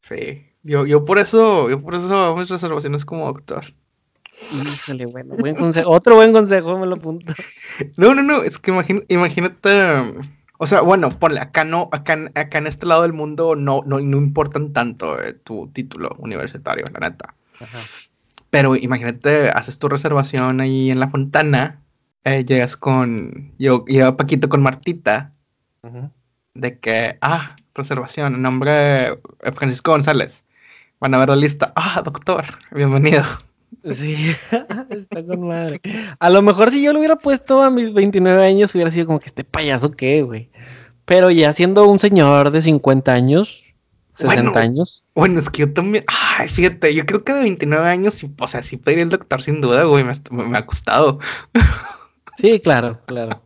Sí, yo, yo por eso, yo por eso hago mis reservaciones como doctor. Híjole, bueno, buen consejo. Otro buen consejo, me lo apunto. <laughs> No, no, no, es que imagínate, O sea, bueno, ponle, acá no, acá, acá en este lado del mundo no, no, no importan tanto eh, tu título universitario, la neta. Pero imagínate, haces tu reservación ahí en la fontana, eh, llegas con, yo, llega Paquito con Martita, de que, ah, reservación, nombre de Francisco González. Van a ver la lista. Ah, doctor, bienvenido. Sí, <laughs> está con madre. A lo mejor si yo lo hubiera puesto a mis 29 años, hubiera sido como que este payaso qué, güey. Pero ya siendo un señor de 50 años, 60 años. Bueno, es que yo también. Ay, fíjate, yo creo que de 29 años, o sea, sí pediría el doctor sin duda, güey. Me, ha costado. <laughs> Sí, claro, claro.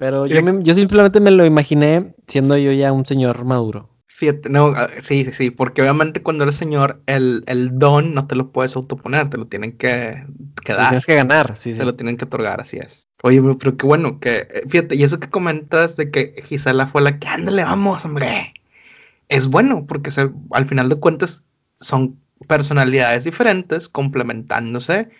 Pero yo, yo simplemente me lo imaginé siendo yo ya un señor maduro. Fíjate, no, ah, sí, sí, sí, porque obviamente cuando eres señor, el, don no te lo puedes autoponer, te lo tienen que, que dar. Tienes que ganar, sí, Se lo tienen que otorgar, así es. Oye, pero qué bueno, que, eh, fíjate, y eso que comentas de que Gisela fue la que, ándale, vamos, hombre. Es bueno, porque al final de cuentas son personalidades diferentes complementándose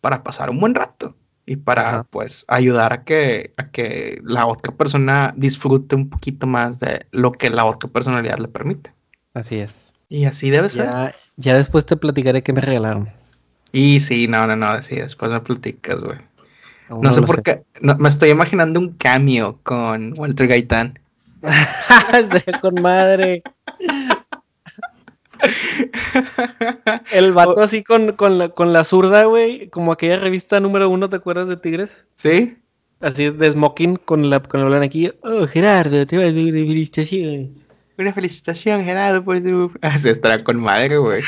para pasar un buen rato y para pues ayudar a que, a que la otra persona disfrute un poquito más de lo que la otra personalidad le permite. Así es. Y así debe ser. Ya después te platicaré qué me regalaron. Y sí, no, no, no, sí, después me platicas, güey. No, sé por qué, me estoy imaginando un cambio con Walter Gaitán. <laughs> con madre. El vato así con, con, la, con la zurda, güey, como aquella revista número uno, ¿te acuerdas de Tigres? Sí. Así de smoking con la con el aquí. Oh, Gerardo, te va a dar una felicitación. Una felicitación, Gerardo, por tu. <laughs> Ah, se estará con madre, güey.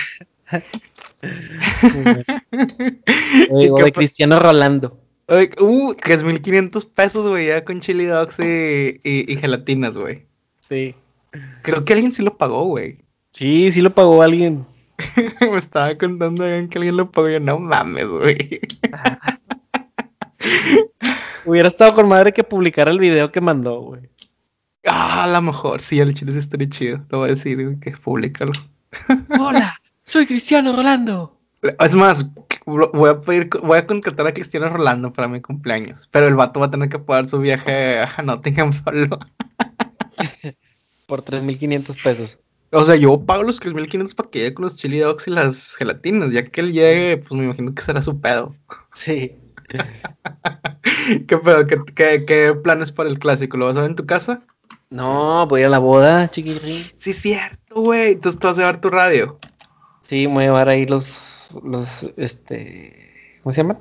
<laughs> o de Cristiano Rolando. Uh, 3.500 pesos, güey, ya con chili dogs y, y, y gelatinas, güey. Sí. Creo que alguien sí lo pagó, güey. Sí, sí lo pagó alguien. <laughs> Me estaba contando que alguien lo pagó. Yo, no mames, güey. <laughs> Hubiera estado con madre que publicara el video que mandó, güey. Ah, a lo mejor, sí, el chile sí estaría chido. Lo voy a decir, güey, que públicalo. <laughs> Hola, soy Cristiano Rolando. Es más, voy a pedir, voy a contratar a Cristiano Rolando para mi cumpleaños. Pero el vato va a tener que pagar su viaje a Nottingham solo. Por 3.500 pesos. O sea, yo pago los 3.500 para que llegue con los chili dogs y las gelatinas. Ya que él llegue, pues me imagino que será su pedo. Sí. <laughs> ¿Qué pedo? ¿Qué, planes para el clásico? ¿Lo vas a ver en tu casa? No, voy a la boda, chiquilín. Sí, cierto, güey. Entonces tú vas a llevar tu radio. Sí, voy a llevar ahí los, los, este, ¿cómo se llaman?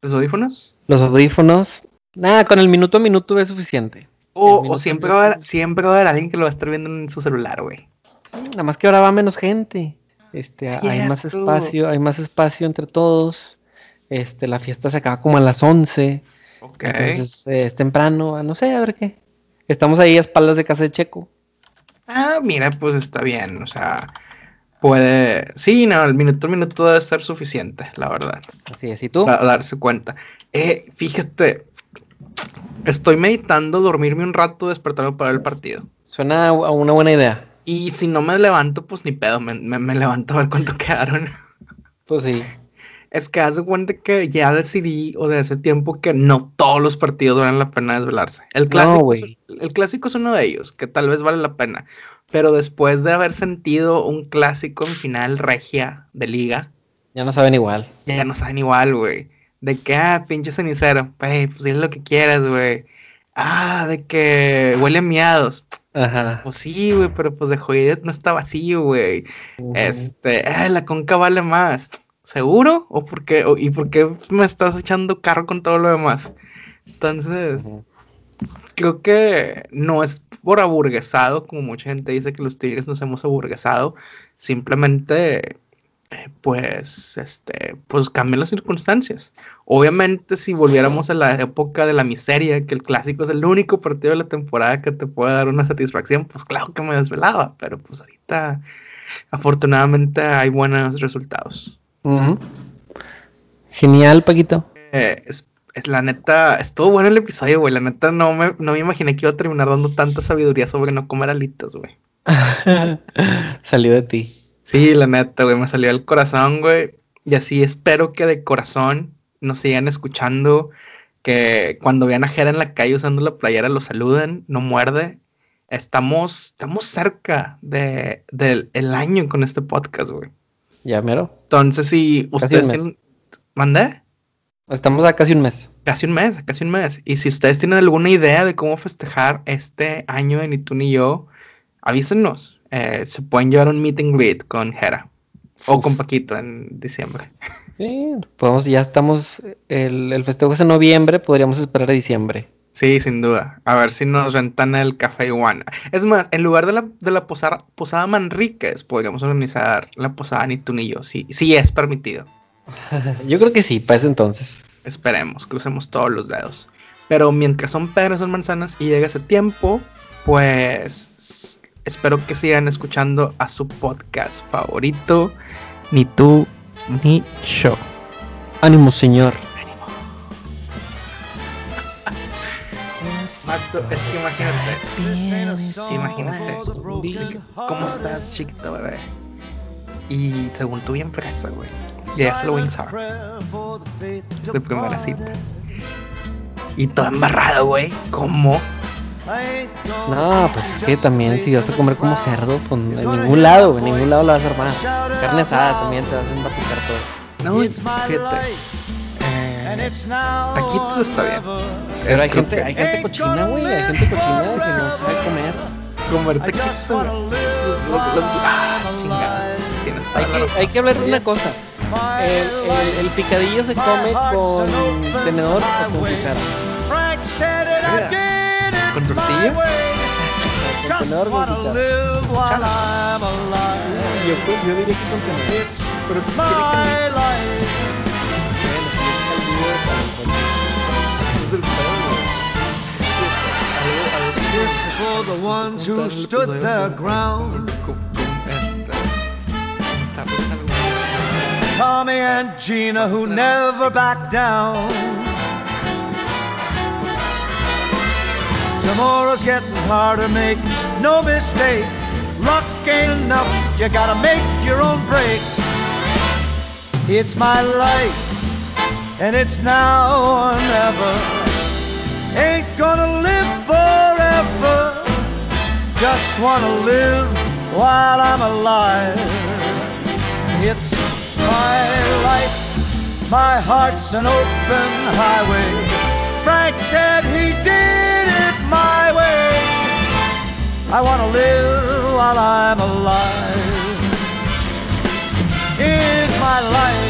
¿Los audífonos? Los audífonos. Nada, con el minuto a minuto es suficiente. O, siempre, va a haber, siempre va a haber alguien que lo va a estar viendo en su celular, güey. Sí, nada más que ahora va menos gente. Este, hay más espacio, hay más espacio entre todos. Este, la fiesta se acaba como a las 11. Okay. Entonces eh, es temprano, no sé, a ver qué. Estamos ahí a espaldas de casa de Checo. Ah, mira, pues está bien, o sea, puede... Sí, no, el minuto a minuto debe ser suficiente, la verdad. Así es, ¿y tú? Para darse cuenta. Eh, fíjate, Estoy meditando dormirme un rato, despertarme para el partido. Suena a una buena idea. Y si no me levanto, pues ni pedo, me, levanto a ver cuánto <laughs> quedaron. Pues sí. Es que haz de cuenta que ya decidí, o de hace tiempo, que no todos los partidos valen la pena desvelarse. El clásico, es, el clásico es uno de ellos, que tal vez vale la pena. Pero después de haber sentido un clásico en final regia de liga. Ya no saben igual. Ya no saben igual, güey. De que, ah, pinche cenicero. pues dile lo que quieras, güey. Ah, de que huele a miados. Ajá. Pues sí, güey, pero pues de joder no está vacío, güey. Este, ah, la conca vale más. ¿Seguro? ¿O por qué? ¿Y por qué me estás echando carro con todo lo demás? Entonces, creo que no es por aburguesado, como mucha gente dice que los tigres nos hemos aburguesado. Simplemente pues, este, pues cambian las circunstancias. Obviamente, si volviéramos a la época de la miseria, que el clásico es el único partido de la temporada que te puede dar una satisfacción, pues claro que me desvelaba, pero pues ahorita, afortunadamente, hay buenos resultados. Genial, Paquito. Eh, es, la neta, estuvo bueno el episodio, güey. La neta, no me, no me imaginé que iba a terminar dando tanta sabiduría sobre no comer alitas, güey. <laughs> Salió de ti. Sí, la neta, güey, me salió el corazón, güey. Y así espero que de corazón nos sigan escuchando que cuando vean a Jera en la calle usando la playera lo saluden, no muerde. Estamos, estamos cerca de, del el año con este podcast, güey. Ya, mero. Entonces, si ustedes tienen... ¿Mandé? Estamos a casi un mes. Casi un mes, casi un mes. Y si ustedes tienen alguna idea de cómo festejar este año de Ni tú ni yo, avísenos. Eh, se pueden llevar un meet and greet con Jera o con Paquito en diciembre. Sí, podemos, ya estamos, el, el festejo es en noviembre, podríamos esperar a diciembre. Sí, sin duda. A ver si nos rentan el café iguana. Es más, en lugar de la, de la posada, posada Manríquez, podríamos organizar la posada ni tú ni yo, si, si es permitido. <laughs> yo creo que sí, para ese entonces. Esperemos, crucemos todos los dedos. Pero mientras son peras son manzanas y llega ese tiempo, pues espero que sigan escuchando a su podcast favorito, Ni tú ni yo. Ánimo, señor. <laughs> Mato, es que imagínate. Imagínate. ¿Cómo estás, chiquito bebé? Y según tú, bien fresa, güey. Ya es el Wings De primera cita. Y todo embarrado, güey. ¿Cómo? No, pues es que también si vas a comer como cerdo, pues en ningún lado, en ningún lado lo vas a armar. Carne asada también te vas a embaticar todo. No, fíjate. Eh, aquí todo está bien. Pero hay gente, hay gente cochina, güey. Hay gente cochina que no sabe comer. Comerte queso. Ah, hay que, hay que hablar de una cosa. El, el, picadillo se come con tenedor o con cuchara. ¿Con tortilla? Con tenedor o con cuchara. Yo, yo diría que con tenedor. Pero tú quieres This is for the ones who stood their ground. Tommy and Gina who never backed down. Tomorrow's getting harder, make no mistake. Luck ain't enough, you gotta make your own breaks. It's my life, and it's now or never. Ain't gonna live forever, just wanna live while I'm alive. It's my life. My heart's an open highway. Frank said I want to live while I'm alive. It's my life.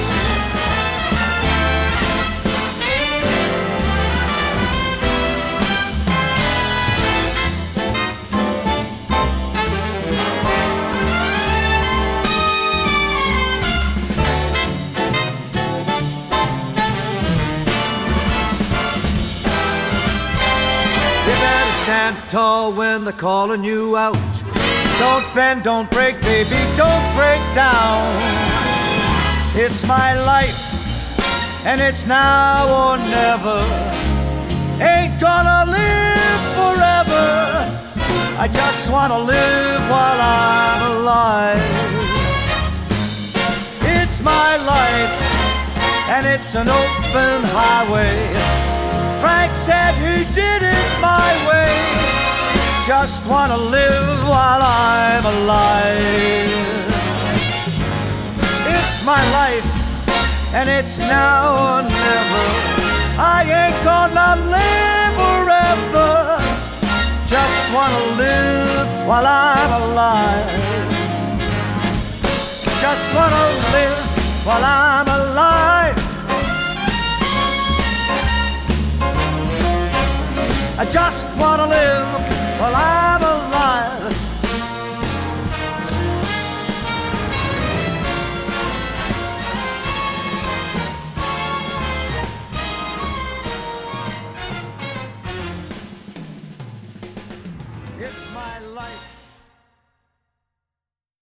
Stand tall when they're calling you out. Don't bend, don't break, baby, don't break down. It's my life, and it's now or never. Ain't gonna live forever. I just wanna live while I'm alive. It's my life, and it's an open highway. Frank said he did it my way. Just wanna live while I'm alive. It's my life, and it's now or never. I ain't gonna live forever. Just wanna live while I'm alive. Just wanna live while I'm alive. I just want to live while I'm alive.